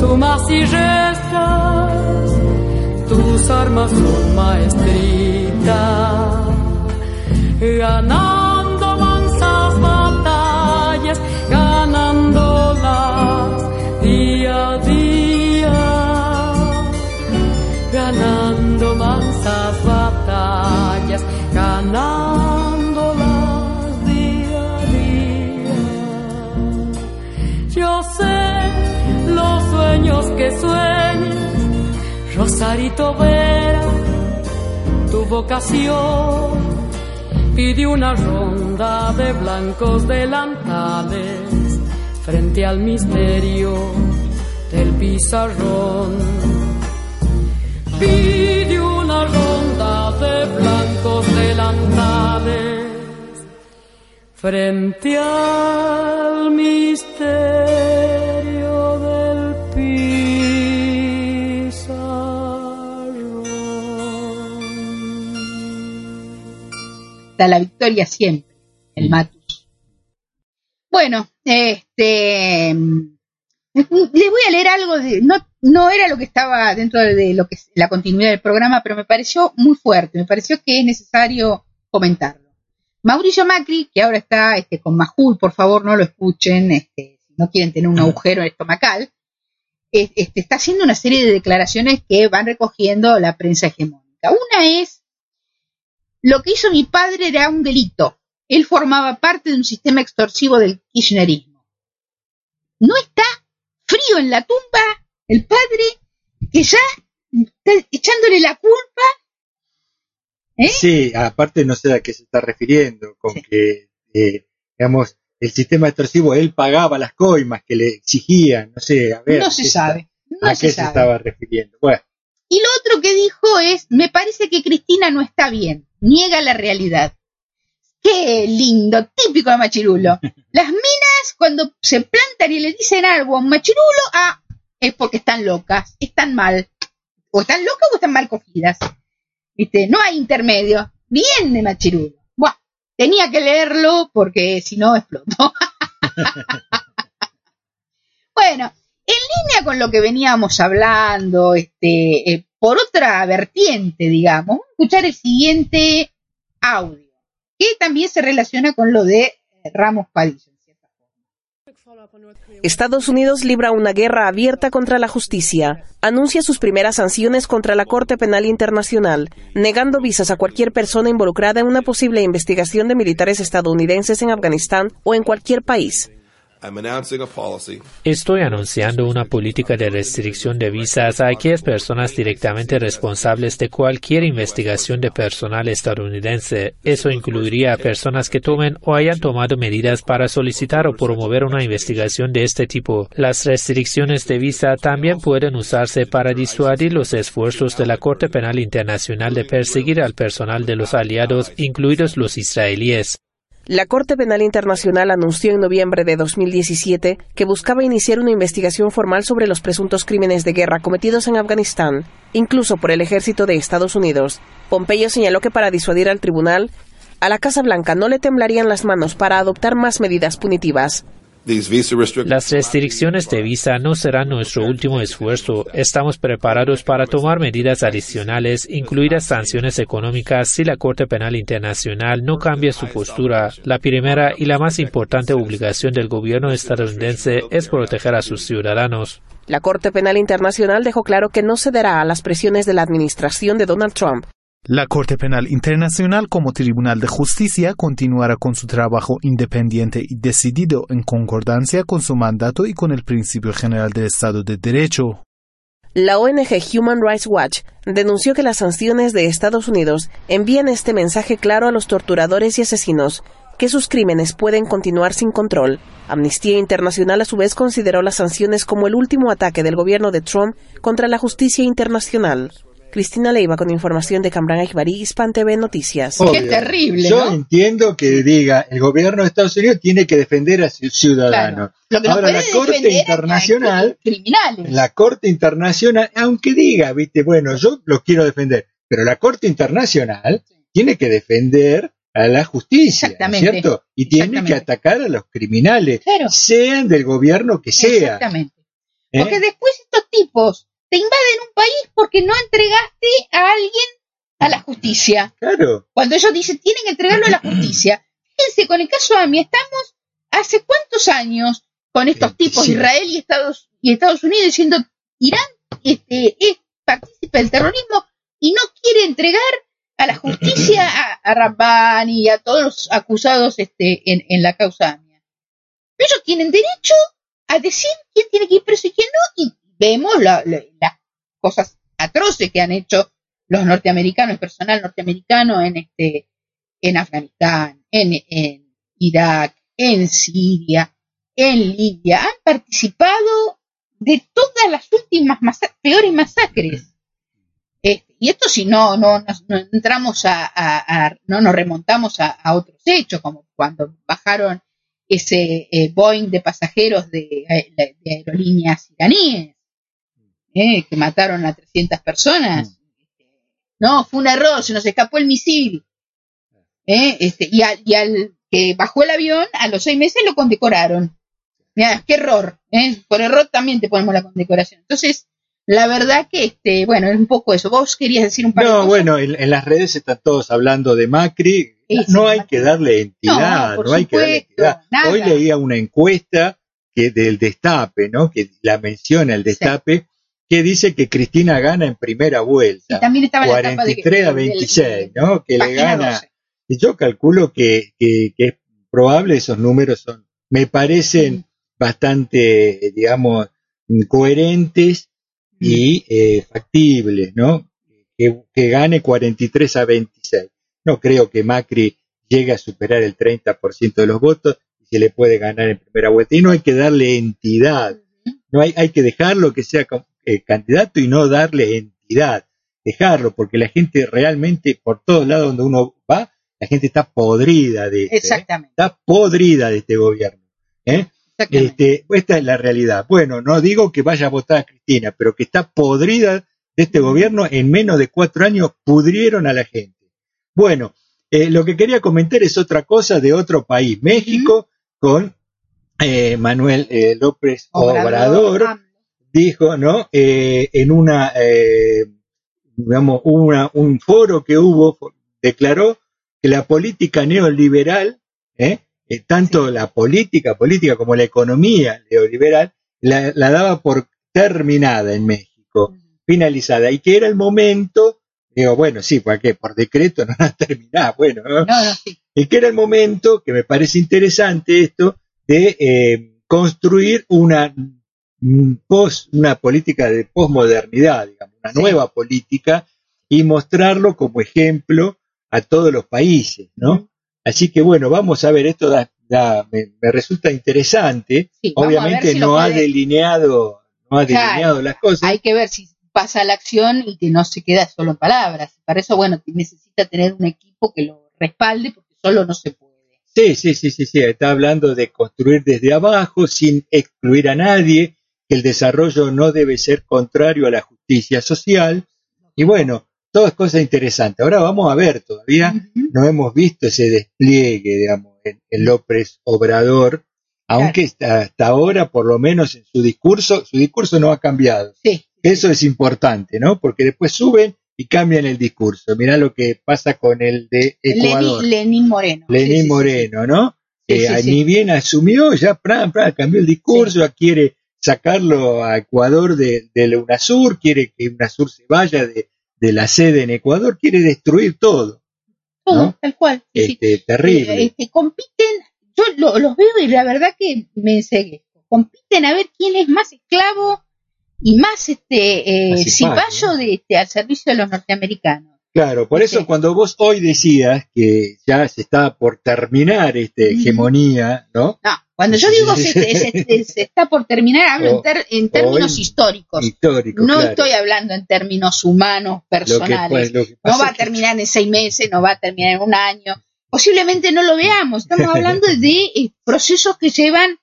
L: sumas y restas, tus armas son maestrita. Ganando mansas batallas, ganándolas día a día, ganando mansas que sueñas, Rosarito Vera, tu vocación. Pide una ronda de blancos delantales frente al misterio del pizarrón. Pide una ronda de blancos delantales frente al misterio
B: la victoria siempre, el Matus. Bueno, este le voy a leer algo de, no, no era lo que estaba dentro de lo que es la continuidad del programa, pero me pareció muy fuerte, me pareció que es necesario comentarlo. Mauricio Macri, que ahora está este, con Majul, por favor no lo escuchen, este, si no quieren tener un agujero estomacal, este, está haciendo una serie de declaraciones que van recogiendo la prensa hegemónica. Una es, lo que hizo mi padre era un delito. Él formaba parte de un sistema extorsivo del kirchnerismo. No está frío en la tumba el padre que ya está echándole la culpa. ¿eh?
A: Sí, aparte no sé a qué se está refiriendo, con
B: Sí.
A: que, eh, digamos, el sistema extorsivo, él pagaba las coimas que le exigían, no sé, a ver.
B: No se
A: ¿qué
B: sabe, no
A: ¿A
B: se
A: qué se estaba refiriendo? Bueno,
B: Y lo otro que dijo es, me parece que Cristina no está bien, niega la realidad. Qué lindo, típico de Machirulo. *laughs* Las minas cuando se plantan y le dicen algo a un Machirulo, ah, es porque están locas, están mal. O están locas o están mal cogidas. ¿Viste? No hay intermedio. Bien de Machirulo. Buah, tenía que leerlo porque si no exploto. *laughs* *laughs* bueno, en línea con lo que veníamos hablando, este, eh, por otra vertiente, digamos, vamos a escuchar el siguiente audio, que también se relaciona con lo de eh, Ramos Padilla.
M: Estados Unidos libra una guerra abierta contra la justicia. Anuncia sus primeras sanciones contra la Corte Penal Internacional, negando visas a cualquier persona involucrada en una posible investigación de militares estadounidenses en Afganistán o en cualquier país.
N: Estoy anunciando una política de restricción de visas a aquellas personas directamente responsables de cualquier investigación de personal estadounidense. Eso incluiría a personas que tomen o hayan tomado medidas para solicitar o promover una investigación de este tipo. Las restricciones de visa también pueden usarse para disuadir los esfuerzos de la Corte Penal Internacional de perseguir al personal de los aliados, incluidos los israelíes.
M: La Corte Penal Internacional anunció en noviembre de 2017 que buscaba iniciar una investigación formal sobre los presuntos crímenes de guerra cometidos en Afganistán, incluso por el ejército de Estados Unidos. Pompeyo señaló que para disuadir al tribunal, a la Casa Blanca no le temblarían las manos para adoptar más medidas punitivas.
N: Las restricciones de visa no serán nuestro último esfuerzo. Estamos preparados para tomar medidas adicionales, incluidas sanciones económicas, si la Corte Penal Internacional no cambia su postura. La primera y la más importante obligación del gobierno estadounidense es proteger a sus ciudadanos.
M: La Corte Penal Internacional dejó claro que no cederá a las presiones de la administración de Donald Trump.
O: La Corte Penal Internacional como Tribunal de Justicia continuará con su trabajo independiente y decidido en concordancia con su mandato y con el principio general del Estado de Derecho.
M: La ONG Human Rights Watch denunció que las sanciones de Estados Unidos envían este mensaje claro a los torturadores y asesinos, que sus crímenes pueden continuar sin control. Amnistía Internacional a su vez consideró las sanciones como el último ataque del gobierno de Trump contra la justicia internacional. Cristina Leiva con información de Cambran Ajbari, Hispan TV Noticias.
A: Obvio. Yo entiendo que diga el gobierno de Estados Unidos tiene que defender a sus ciudadanos.
B: No
A: Ahora la Corte Internacional,
B: criminales.
A: la Corte Internacional, aunque diga, viste, bueno, yo los quiero defender, pero la Corte Internacional tiene que defender a la justicia, ¿no es
B: Exactamente.
A: ¿cierto? Y tiene que atacar a los criminales,
B: Claro.
A: sean del gobierno que sea.
B: Exactamente.
A: ¿eh?
B: Porque después estos tipos te invaden un país porque no entregaste a alguien a la justicia.
A: Claro.
B: Cuando ellos dicen tienen que entregarlo a la justicia. Fíjense, con el caso AMI estamos hace cuántos años con estos tipos,
A: Sí.
B: Israel y Estados, y Estados Unidos, diciendo Irán este, es partícipe del terrorismo y no quiere entregar a la justicia a, a Rabbani y a todos los acusados este, en, en la causa AMIA. Ellos tienen derecho a decir quién tiene que ir preso y quién no, y vemos la- la- las cosas atroces que han hecho los norteamericanos, el personal norteamericano en este, en Afganistán, en, Irak, en Siria, en Libia, han participado de todas las últimas masa- peores masacres. Este, y esto si no, no, no entramos a, no nos remontamos a, a otros hechos, como cuando bajaron ese eh, Boeing de pasajeros de, eh, de aerolíneas iraníes, eh, que mataron a 300 personas. No, fue un error, se nos escapó el misil. Eh, este, y, al, y al que bajó el avión, a los seis meses lo condecoraron. Mira, qué error. ¿eh? Por error también te ponemos la condecoración. Entonces, la verdad que, este, bueno, es un poco eso. Vos querías decir un par de
A: No,
B: cosas.
A: bueno, en, en las redes están todos hablando de Macri.
B: Sí,
A: no hay que darle entidad,
B: No,
A: no, hay que darle entidad.
B: nada.
A: Hoy leía una encuesta que del Destape, ¿no? Que la menciona el Destape, que dice que Cristina gana en primera vuelta.
B: Y también estaba la etapa de que-
A: 43 a
B: del-
A: 26, ¿no? Que le gana.
B: 12.
A: Y yo calculo que, que, que es probable, esos números son, me parecen bastante, digamos, coherentes y eh, factibles, ¿no? Que, que gane 43 a 26. No creo que Macri llegue a superar el 30% de los votos y se le puede ganar en primera vuelta. Y no hay que darle entidad. No hay, hay que dejarlo que sea com- eh, candidato y no darle entidad. Dejarlo, porque la gente realmente, por todos lados donde uno va, la gente está podrida de este, ¿eh?
B: Exactamente.
A: está podrida de este gobierno. ¿eh? Este, esta es la realidad. Bueno, no digo que vaya a votar a Cristina, pero que está podrida de este gobierno. En menos de cuatro años pudrieron a la gente. Bueno, eh, lo que quería comentar es otra cosa de otro país, México, con eh, Manuel eh, López Obrador,
B: ah,
A: dijo, ¿no? Eh, en una, eh, digamos, una, un foro que hubo, declaró que la política neoliberal, ¿eh? Eh, tanto la política política como la economía neoliberal, la, la daba por terminada en México, finalizada, y que era el momento, digo, bueno, sí, ¿por qué? Por decreto no *laughs* la terminada, bueno, ¿no? y que era el momento, que me parece interesante esto, de eh, construir una, mm, pos, una política de posmodernidad, digamos, una nueva política, y mostrarlo como ejemplo a todos los países, ¿no? Así que bueno, vamos a ver, esto da, da- me, me resulta interesante.
B: Sí, a
A: Obviamente
B: si
A: no ha
B: puede-
A: delineado, no ha
B: Claro.
A: delineado las cosas.
B: Hay que ver si pasa la acción y que no se queda solo en palabras. Para eso, bueno, necesita tener un equipo que lo respalde porque solo no se puede.
A: Sí, sí, sí, sí, sí, está hablando de construir desde abajo sin excluir a nadie, que el desarrollo no debe ser contrario a la justicia social. Y bueno, todas cosas interesantes. Ahora vamos a ver, todavía no hemos visto ese despliegue, digamos, en, en López Obrador, aunque hasta, hasta ahora, por lo menos en su discurso, su discurso no ha cambiado.
B: Sí.
A: Eso es importante, ¿no? Porque después suben y cambian el discurso. Mirá lo que pasa con el de Ecuador.
B: Lenín, Lenín Moreno.
A: Lenín
B: Sí, sí, sí,
A: Moreno, ¿no? Eh. Ni bien asumió, ya pran, cambió el discurso, ya quiere sacarlo a Ecuador de, de la UNASUR, quiere que UNASUR se vaya de, de la sede en Ecuador, quiere destruir todo.
B: Todo,
A: ¿no?
B: tal cual. sí, sí.
A: Este, terrible.
B: Eh, este, compiten, yo lo- los veo y la verdad que me ensegué. Compiten a ver quién es más esclavo y más este eh,
A: cipayo
B: de, este, al servicio de los norteamericanos.
A: Claro, por eso cuando vos hoy decías que ya se está por terminar esta hegemonía, ¿no?
B: No, cuando yo digo se, se- se *laughs* está por terminar, hablo en, ter- en términos históricos.
A: Histórico,
B: no
A: claro.
B: estoy hablando en términos humanos, personales.
A: pues, lo
B: no va a terminar en seis meses, no va a terminar en un año. Posiblemente no lo veamos. Estamos *laughs* hablando de eh, procesos que llevan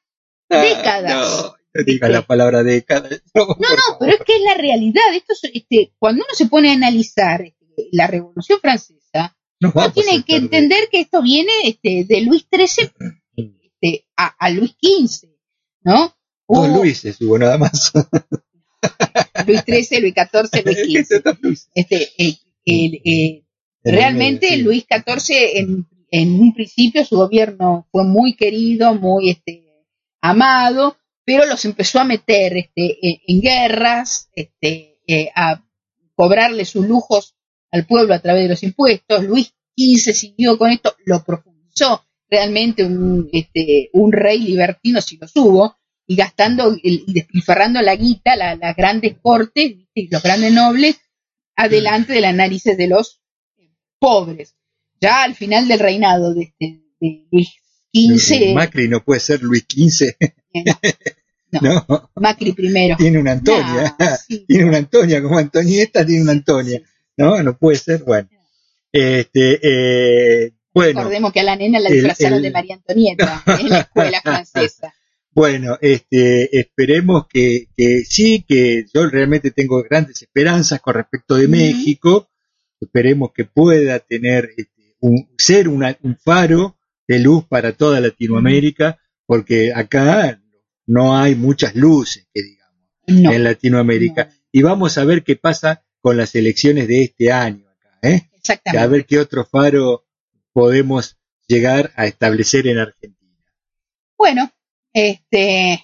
A: Ah,
B: décadas.
A: No, no digas la palabra década. No,
B: No, no, pero es que es la realidad. Esto es, este, cuando uno se pone a analizar la Revolución Francesa,
A: no
B: uno tiene que entender que esto viene este, de Luis XIII este, a, a Luis XV, ¿no?
A: Dos
B: Hubo
A: Luises hubo nada más. *laughs*
B: Luis XIII, Luis XIV, Luis *laughs* XV. Este, eh, eh, eh, realmente Luis XIV en, en un principio su gobierno fue muy querido, muy este, amado, pero los empezó a meter este, en, en guerras, este, eh, a cobrarle sus lujos al pueblo a través de los impuestos. Luis XV siguió con esto, lo profundizó realmente un, este, un rey libertino si lo hubo, y gastando y despilfarrando la guita, las grandes cortes y los grandes nobles, adelante del análisis de los pobres. Ya al final del reinado de, este, Luis XV.
A: Macri no puede ser Luis XV. *laughs*
B: No, Macri primero.
A: Tiene una Antonia. Tiene una Antonia, como Antonieta tiene una Antonia. No, no puede ser. Bueno. Este, eh, bueno.
B: Recordemos que a la nena la disfrazaron de María Antonieta en la escuela *laughs* francesa.
A: Bueno, este, esperemos que, que, sí, que yo realmente tengo grandes esperanzas con respecto de México. Esperemos que pueda tener este, un, ser un faro de luz para toda Latinoamérica, porque acá no hay muchas luces, que digamos, en Latinoamérica. Y vamos a ver qué pasa con las elecciones de este año acá, ¿eh?
B: Exactamente.
A: A ver qué otro faro podemos llegar a establecer en Argentina.
B: Bueno, este,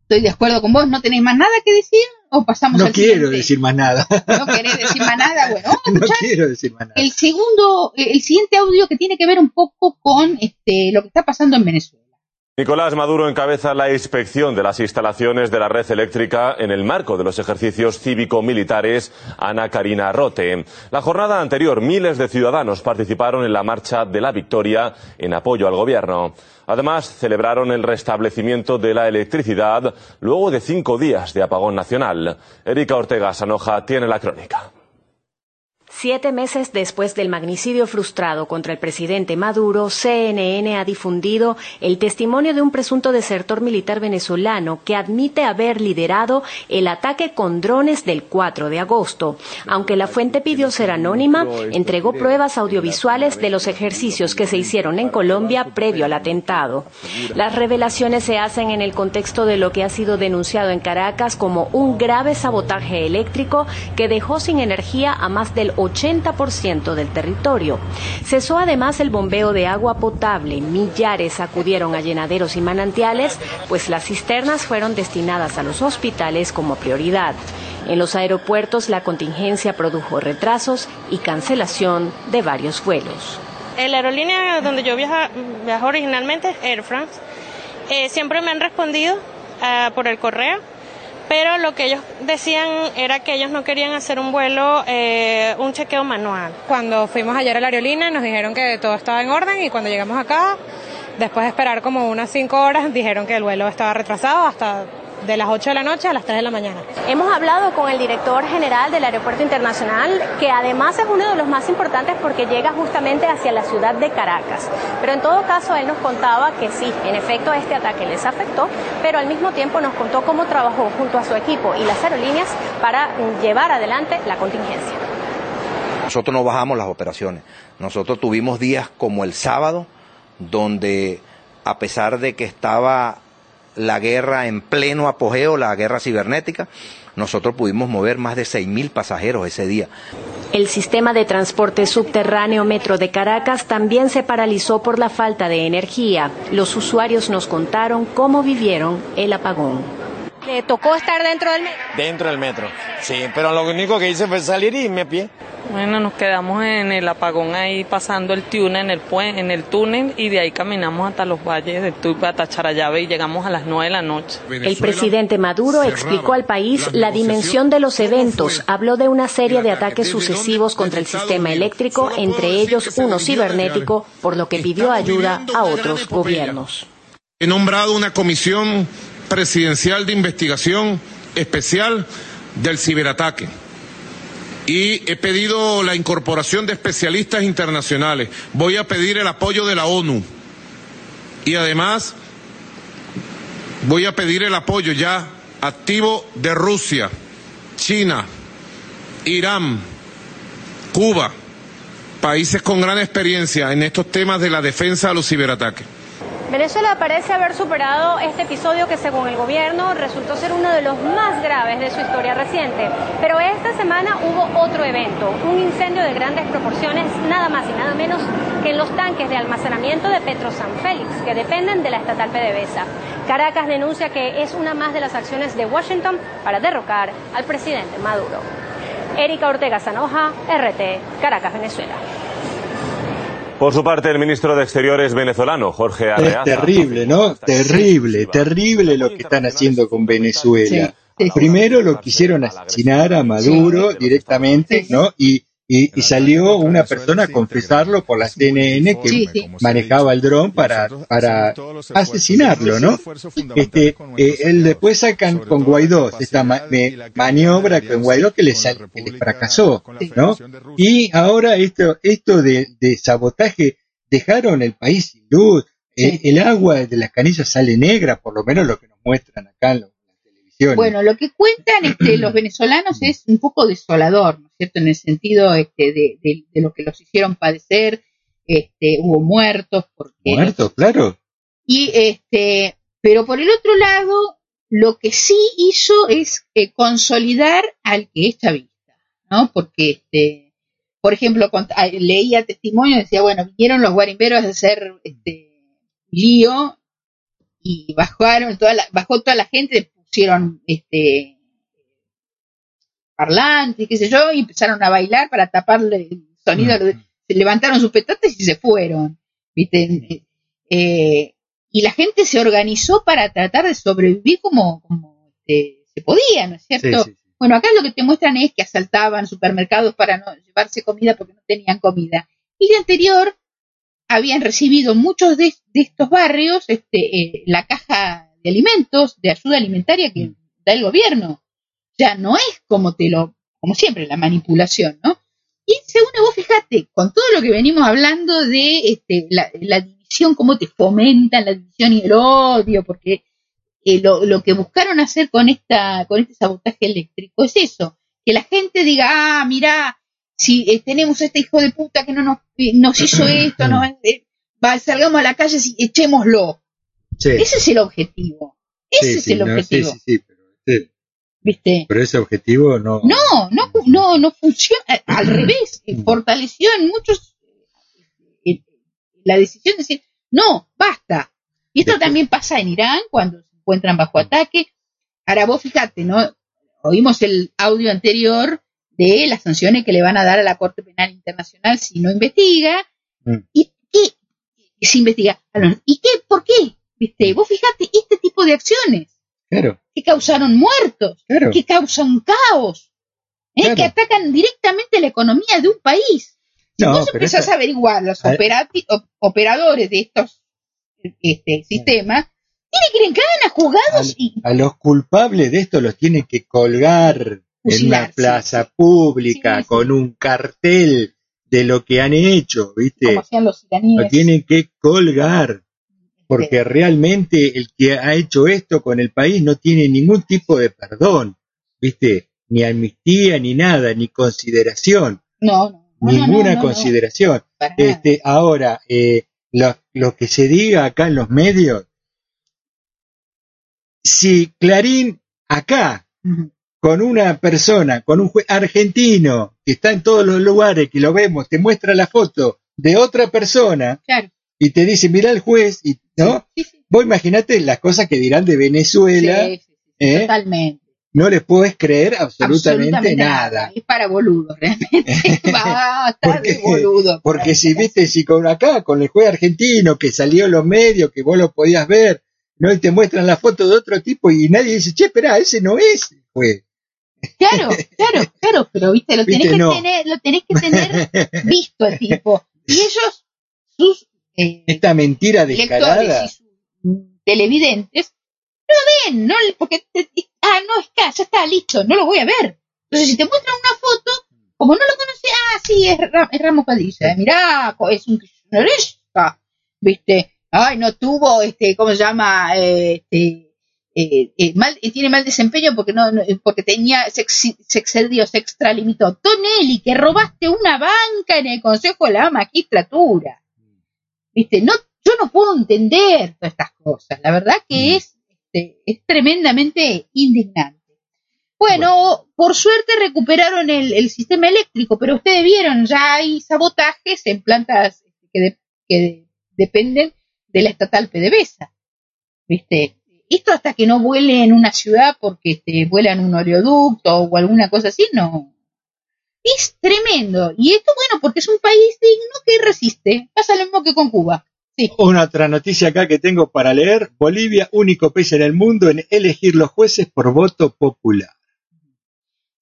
B: estoy de acuerdo con vos. ¿No tenéis más nada que decir? ¿O pasamos
A: no quiero decir más nada.
B: ¿No querés decir más nada? *laughs* Bueno,
A: no quiero decir más nada.
B: El segundo, el siguiente audio que tiene que ver un poco con este, lo que está pasando en Venezuela.
P: Nicolás Maduro encabeza la inspección de las instalaciones de la red eléctrica en el marco de los ejercicios cívico-militares Ana Karina Rote. La jornada anterior, miles de ciudadanos participaron en la marcha de la victoria en apoyo al gobierno. Además, celebraron el restablecimiento de la electricidad luego de cinco días de apagón nacional. Erika Ortega Sanoja tiene la crónica.
Q: Siete meses después del magnicidio frustrado contra el presidente Maduro, CNN ha difundido el testimonio de un presunto desertor militar venezolano que admite haber liderado el ataque con drones del 4 de agosto. Aunque la fuente pidió ser anónima, entregó pruebas audiovisuales de los ejercicios que se hicieron en Colombia previo al atentado. Las revelaciones se hacen en el contexto de lo que ha sido denunciado en Caracas como un grave sabotaje eléctrico que dejó sin energía a más del 80% del territorio. Cesó además el bombeo de agua potable. Millares acudieron a llenaderos y manantiales, pues las cisternas fueron destinadas a los hospitales como prioridad. En los aeropuertos la contingencia produjo retrasos y cancelación de varios vuelos.
R: La aerolínea donde yo viajo, viajo originalmente, Air France, eh, siempre me han respondido ah, por el correo pero lo que ellos decían era que ellos no querían hacer un vuelo, eh, un chequeo manual.
S: Cuando fuimos ayer a la aerolínea nos dijeron que todo estaba en orden y cuando llegamos acá, después de esperar como unas cinco horas, dijeron que el vuelo estaba retrasado hasta de las 8 de la noche a las 3 de la mañana.
Q: Hemos hablado con el director general del Aeropuerto Internacional, que además es uno de los más importantes porque llega justamente hacia la ciudad de Caracas. Pero en todo caso, él nos contaba que sí, en efecto, este ataque les afectó, pero al mismo tiempo nos contó cómo trabajó junto a su equipo y las aerolíneas para llevar adelante la contingencia.
T: Nosotros no bajamos las operaciones. Nosotros tuvimos días como el sábado, donde a pesar de que estaba la guerra en pleno apogeo, la guerra cibernética, nosotros pudimos mover más de 6.000 pasajeros ese día.
Q: El sistema de transporte subterráneo Metro de Caracas también se paralizó por la falta de energía. Los usuarios nos contaron cómo vivieron el apagón.
R: ¿Le tocó estar dentro del metro?
U: Dentro del metro, sí, pero lo único que hice fue salir y irme a pie.
V: Bueno, nos quedamos en el apagón ahí pasando el túnel en el, en el túnel y de ahí caminamos hasta los valles de Tuipa hasta Charayave y llegamos a las 9 de la noche.
Q: el presidente Maduro explicó al país la dimensión de los eventos. Habló de una serie de ataques sucesivos contra el sistema eléctrico, entre ellos uno cibernético, por lo que pidió ayuda a otros gobiernos.
W: He nombrado una comisión presidencial de investigación especial del ciberataque y he pedido la incorporación de especialistas internacionales. Voy a pedir el apoyo de la ONU y además voy a pedir el apoyo ya activo de Rusia, China, Irán, Cuba, países con gran experiencia en estos temas de la defensa de los ciberataques.
R: Venezuela parece haber superado este episodio que según el gobierno resultó ser uno de los más graves de su historia reciente. Pero esta semana hubo otro evento, un incendio de grandes proporciones, nada más y nada menos que en los tanques de almacenamiento de Petro San Félix, que dependen de la estatal PDVSA. Caracas denuncia que es una más de las acciones de Washington para derrocar al presidente Maduro. Erika Ortega Sanoja, RT, Caracas, Venezuela.
P: Por su parte, el ministro de Exteriores venezolano, Jorge Arreaza.
A: Es terrible, ¿no? Terrible, terrible lo que están haciendo con Venezuela. Primero lo quisieron asesinar a Maduro directamente, ¿no? Y, y, y, salió una persona a confesarlo por la CNN que manejaba el dron para, para asesinarlo, ¿no? Este, eh, él después sacan con Guaidó esta maniobra con Guaidó que les, que les fracasó, ¿no? Y ahora esto, esto de, de sabotaje, dejaron el país sin luz, el, el, agua de las canillas sale negra, por lo menos lo que nos muestran acá en los
B: bueno, lo que cuentan este, los venezolanos es un poco desolador, ¿no es cierto? En el sentido este, de, de, de lo que los hicieron padecer, este, hubo muertos. Porque,
A: muertos, claro.
B: Y este, pero por el otro lado, lo que sí hizo es eh, consolidar al que es chavista, ¿no? Porque, este, por ejemplo, leía testimonio, decía, bueno, vinieron los guarimberos a hacer este lío y bajaron toda la, bajó toda la gente pusieron este parlantes, qué sé yo, y empezaron a bailar para taparle el sonido, se levantaron sus petates y se fueron, ¿viste? Eh, y la gente se organizó para tratar de sobrevivir como, como este, se podía, ¿no es cierto? Sí, sí, sí. Bueno, acá lo que te muestran es que asaltaban supermercados para no llevarse comida porque no tenían comida. Y de anterior habían recibido muchos de, de estos barrios este, eh, la caja de alimentos, de ayuda alimentaria que da el gobierno. Ya no es como te lo, como siempre, la manipulación, ¿no? Y según vos fijate, con todo lo que venimos hablando de este, la, la división, cómo te fomentan la división y el odio, porque eh, lo, lo, que buscaron hacer con esta, con este sabotaje eléctrico es eso, que la gente diga, ah, mira, si eh, tenemos este hijo de puta que no nos, nos hizo *clears throat* esto, no, eh, va, salgamos a la calle y echémoslo. Sí. Ese es el objetivo. Ese sí, es el
A: no,
B: objetivo.
A: Pero,
B: ¿Viste?
A: pero ese objetivo no.
B: No, no, no, no funciona. *clears throat* Al revés, fortaleció en muchos la decisión de decir, no, basta. Y esto también pasa en Irán cuando se encuentran bajo ataque. Ahora vos fíjate, ¿no? Oímos el audio anterior de las sanciones que le van a dar a la Corte Penal Internacional si no investiga. Mm. ¿Y qué? Se investiga. ¿Y qué? ¿Por qué? ¿Viste? Vos fijate este tipo de acciones
A: claro.
B: que causaron muertos,
A: claro.
B: que causan caos, ¿eh? claro. que atacan directamente la economía de un país. Si no, vos empezás a averiguar los a... operadores de estos este, sistemas, tienen que ir en cadena juzgados
A: a,
B: y...
A: a los culpables de esto los tienen que colgar Fusilar, en una plaza sí, pública sí, sí, con un cartel de lo que han hecho, ¿viste?
B: Como hacían los iraníes.
A: Lo tienen que colgar porque realmente el que ha hecho esto con el país no tiene ningún tipo de perdón, ¿viste? Ni amnistía, ni nada, ni consideración.
B: No, no.
A: Ninguna
B: no, no,
A: consideración. Este, ahora, eh, lo, lo, que se diga acá en los medios, si Clarín acá, uh -huh. con una persona, con un juez argentino, que está en todos los lugares, que lo vemos, te muestra la foto de otra persona,
B: claro
A: y te dice, mira el juez, y, ¿no?
B: Sí, sí.
A: Vos imaginate las cosas que dirán de Venezuela.
B: Sí, ¿eh? Totalmente.
A: No les puedes creer absolutamente, absolutamente nada. nada.
B: Es para boludos, realmente. *laughs* Basta de boludo.
A: Porque si viste, si con acá, con el juez argentino que salió en los medios, que vos lo podías ver, ¿no? Y te muestran la foto de otro tipo y nadie dice, che, espera, ese no es el juez.
B: Claro, claro, claro, pero viste, lo *laughs* tenés, ¿Viste? Que, no. tener, lo tenés que tener visto el tipo. *laughs* Y ellos, sus
A: eh, esta mentira descarada.
B: Y televidentes no lo ven, no porque te, ah no es que ya está listo, no lo voy a ver. Entonces si te muestran una foto, como no lo conoces, ah sí es, es Ramos Padilla, mirá es un kirchnerista, viste, ay no tuvo este cómo se llama este eh, eh, mal, tiene mal desempeño porque no, no porque tenía se, se, excedió, se extralimitó. Tonelli, que robaste una banca en el Consejo de la Magistratura. ¿Viste? No, yo no puedo entender todas estas cosas. La verdad que es, este, es tremendamente indignante. Bueno, por suerte recuperaron el, el, sistema eléctrico, pero ustedes vieron, ya hay sabotajes en plantas que, de, que dependen de la estatal PDVSA. ¿Viste? Esto hasta que no vuele en una ciudad porque este, vuelan un oleoducto o alguna cosa así, no, Es tremendo. Y esto, bueno, porque es un país digno que resiste. Pasa lo mismo que con Cuba. Sí.
A: Una otra noticia acá que tengo para leer. Bolivia, único país en el mundo en elegir los jueces por voto popular.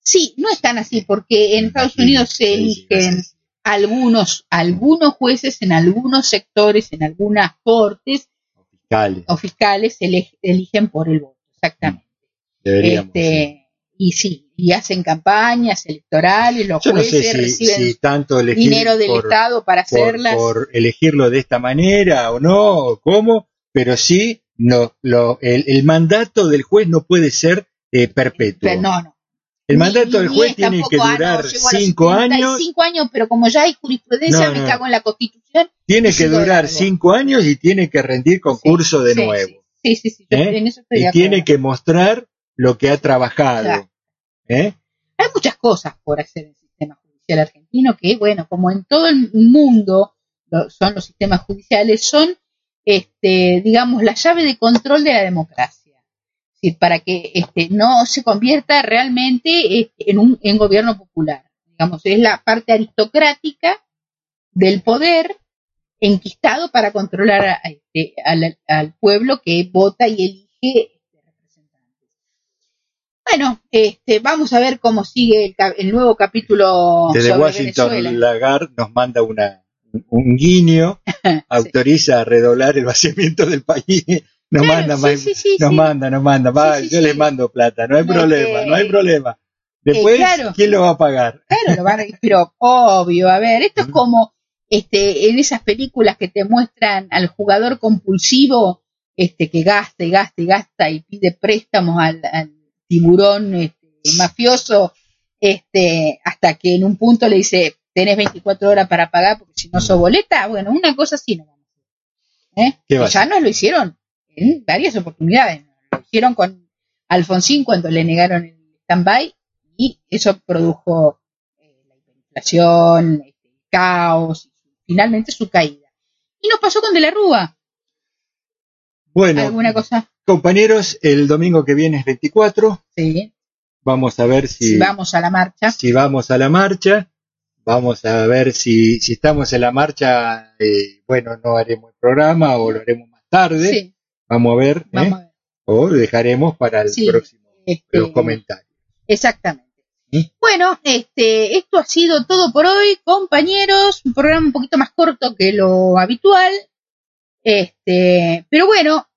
B: Sí, no es tan así, porque en Estados Unidos se eligen algunos, algunos jueces en algunos sectores, en algunas cortes,
A: Fiscales.
B: o fiscales se eligen por el voto, exactamente.
A: Deberíamos.
B: Este, y sí, y hacen campañas electorales, los
A: Yo no sé
B: jueces
A: si,
B: reciben
A: si tanto
B: dinero del
A: por-
B: Estado para
A: por-
B: hacerlas.
A: por elegirlo de esta manera o no, o cómo, pero sí no, lo, el, el mandato del juez no puede ser eh, perpetuo.
B: Pero no, no.
A: El mandato
B: ni
A: del juez tiene que
B: ah,
A: durar cinco años,
B: 75 años, pero como ya hay jurisprudencia,
A: No,
B: me cago en la Constitución.
A: tiene que durar cinco años y tiene que rendir concurso de
B: sí,
A: nuevo.
B: Sí, sí, sí,
A: ¿eh?
B: en eso estoy de
A: Y tiene que mostrar lo que ha trabajado.
B: Claro.
A: ¿Eh?
B: Hay muchas cosas por hacer en el sistema judicial argentino que, bueno, como en todo el mundo lo- son los sistemas judiciales, son, este, digamos, la llave de control de la democracia. Para que este, no se convierta realmente este, en un en gobierno popular. Digamos, es la parte aristocrática del poder enquistado para controlar a este, al, al pueblo que vota y elige bueno, este, vamos a ver cómo sigue el, el nuevo capítulo
A: Desde
B: sobre
A: Washington,
B: Venezuela.
A: Lagarde nos manda una, un guiño, *laughs* autoriza a redoblar el vaciamiento del país. Nos
B: Claro,
A: manda,
B: sí,
A: ma-
B: sí,
A: nos manda, nos manda. Va, yo le mando plata, no hay
B: No,
A: problema,
B: que-
A: no hay problema. Después,
B: claro.
A: ¿quién lo va a pagar?
B: Claro, lo van a- *laughs* pero obvio, a ver, esto es como este, en esas películas que te muestran al jugador compulsivo este, que gasta y gasta y gasta y pide préstamos al, al tiburón este, mafioso, este, hasta que en un punto le dice, tenés 24 horas para pagar porque si no sos boleta, bueno, una cosa así no vamos a hacer. ¿eh?
A: ¿Qué va a
B: Que ya nos lo hicieron en varias oportunidades. Lo hicieron con Alfonsín cuando le negaron el stand-by y eso produjo eh, la hiperinflación, este, el caos, y finalmente su caída. Y nos pasó con De la Rúa.
A: Bueno,
B: ¿Alguna cosa?
A: Compañeros, el domingo que viene es 24.
B: Sí.
A: Vamos a ver si,
B: Si vamos a la marcha.
A: si vamos a la marcha. Vamos a ver si, si estamos en la marcha, eh, bueno, no haremos el programa o lo haremos más tarde.
B: Sí.
A: Vamos a ver. ¿eh?
B: Vamos a ver.
A: O lo dejaremos para el
B: Sí,
A: próximo
B: este,
A: los comentarios.
B: Exactamente. Bueno, este, esto ha sido todo por hoy, compañeros. Un programa un poquito más corto que lo habitual. Este, pero bueno,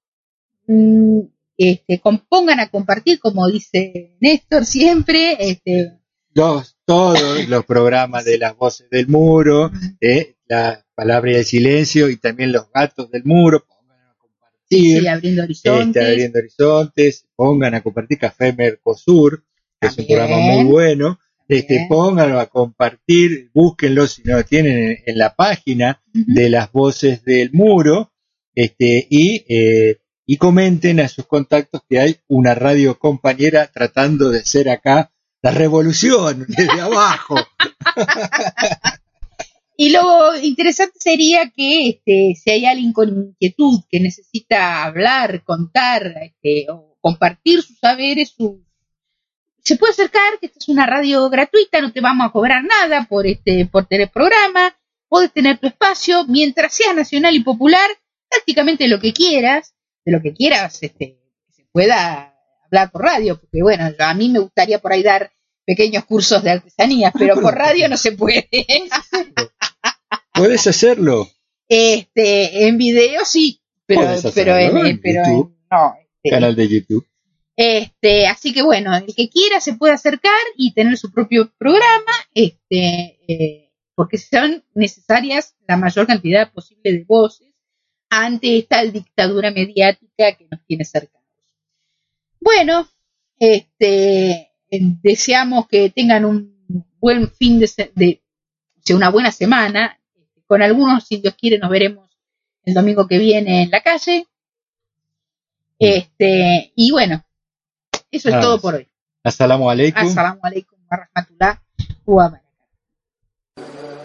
B: este, compongan a compartir, como dice Néstor siempre. Este,
A: Los, todos *laughs* los programas de las voces del muro, eh, la palabra y el silencio y también los gatos del muro. Pongan a compartir.
B: sí, abriendo
A: este,
B: horizontes.
A: abriendo horizontes, pongan a compartir Café Mercosur, que es un programa muy bueno, este, pónganlo a compartir, búsquenlo si no lo tienen en, en la página de las voces del muro, este, y, eh, y comenten a sus contactos que hay una radio compañera tratando de hacer acá la revolución *laughs* desde abajo. *laughs*
B: Y lo interesante sería que este, si hay alguien con inquietud que necesita hablar, contar este, o compartir sus saberes, su- se puede acercar, que esta es una radio gratuita, no te vamos a cobrar nada por este por tener programa, puedes tener tu espacio, mientras sea nacional y popular, prácticamente lo que quieras, de lo que quieras, este, que se pueda hablar por radio, porque bueno, yo- a mí me gustaría por ahí dar pequeños cursos de artesanías, pero por radio no se puede. *laughs*
A: Puedes hacerlo.
B: Este, en video sí, pero,
A: hacerlo,
B: pero en, pero en-
A: YouTube.
B: no, este,
A: Canal de YouTube.
B: este, así que bueno, el que quiera se puede acercar y tener su propio programa, este, eh, porque son necesarias la mayor cantidad posible de voces ante esta dictadura mediática que nos tiene cercanos. Bueno, este, eh, deseamos que tengan un buen fin de, de una buena semana. Con algunos, si Dios quiere, nos veremos el domingo que viene en la calle. Este, y bueno, eso es todo por hoy.
A: Assalamu alaikum.
B: Assalamu alaikum wa rahmatullah wa barakatuh.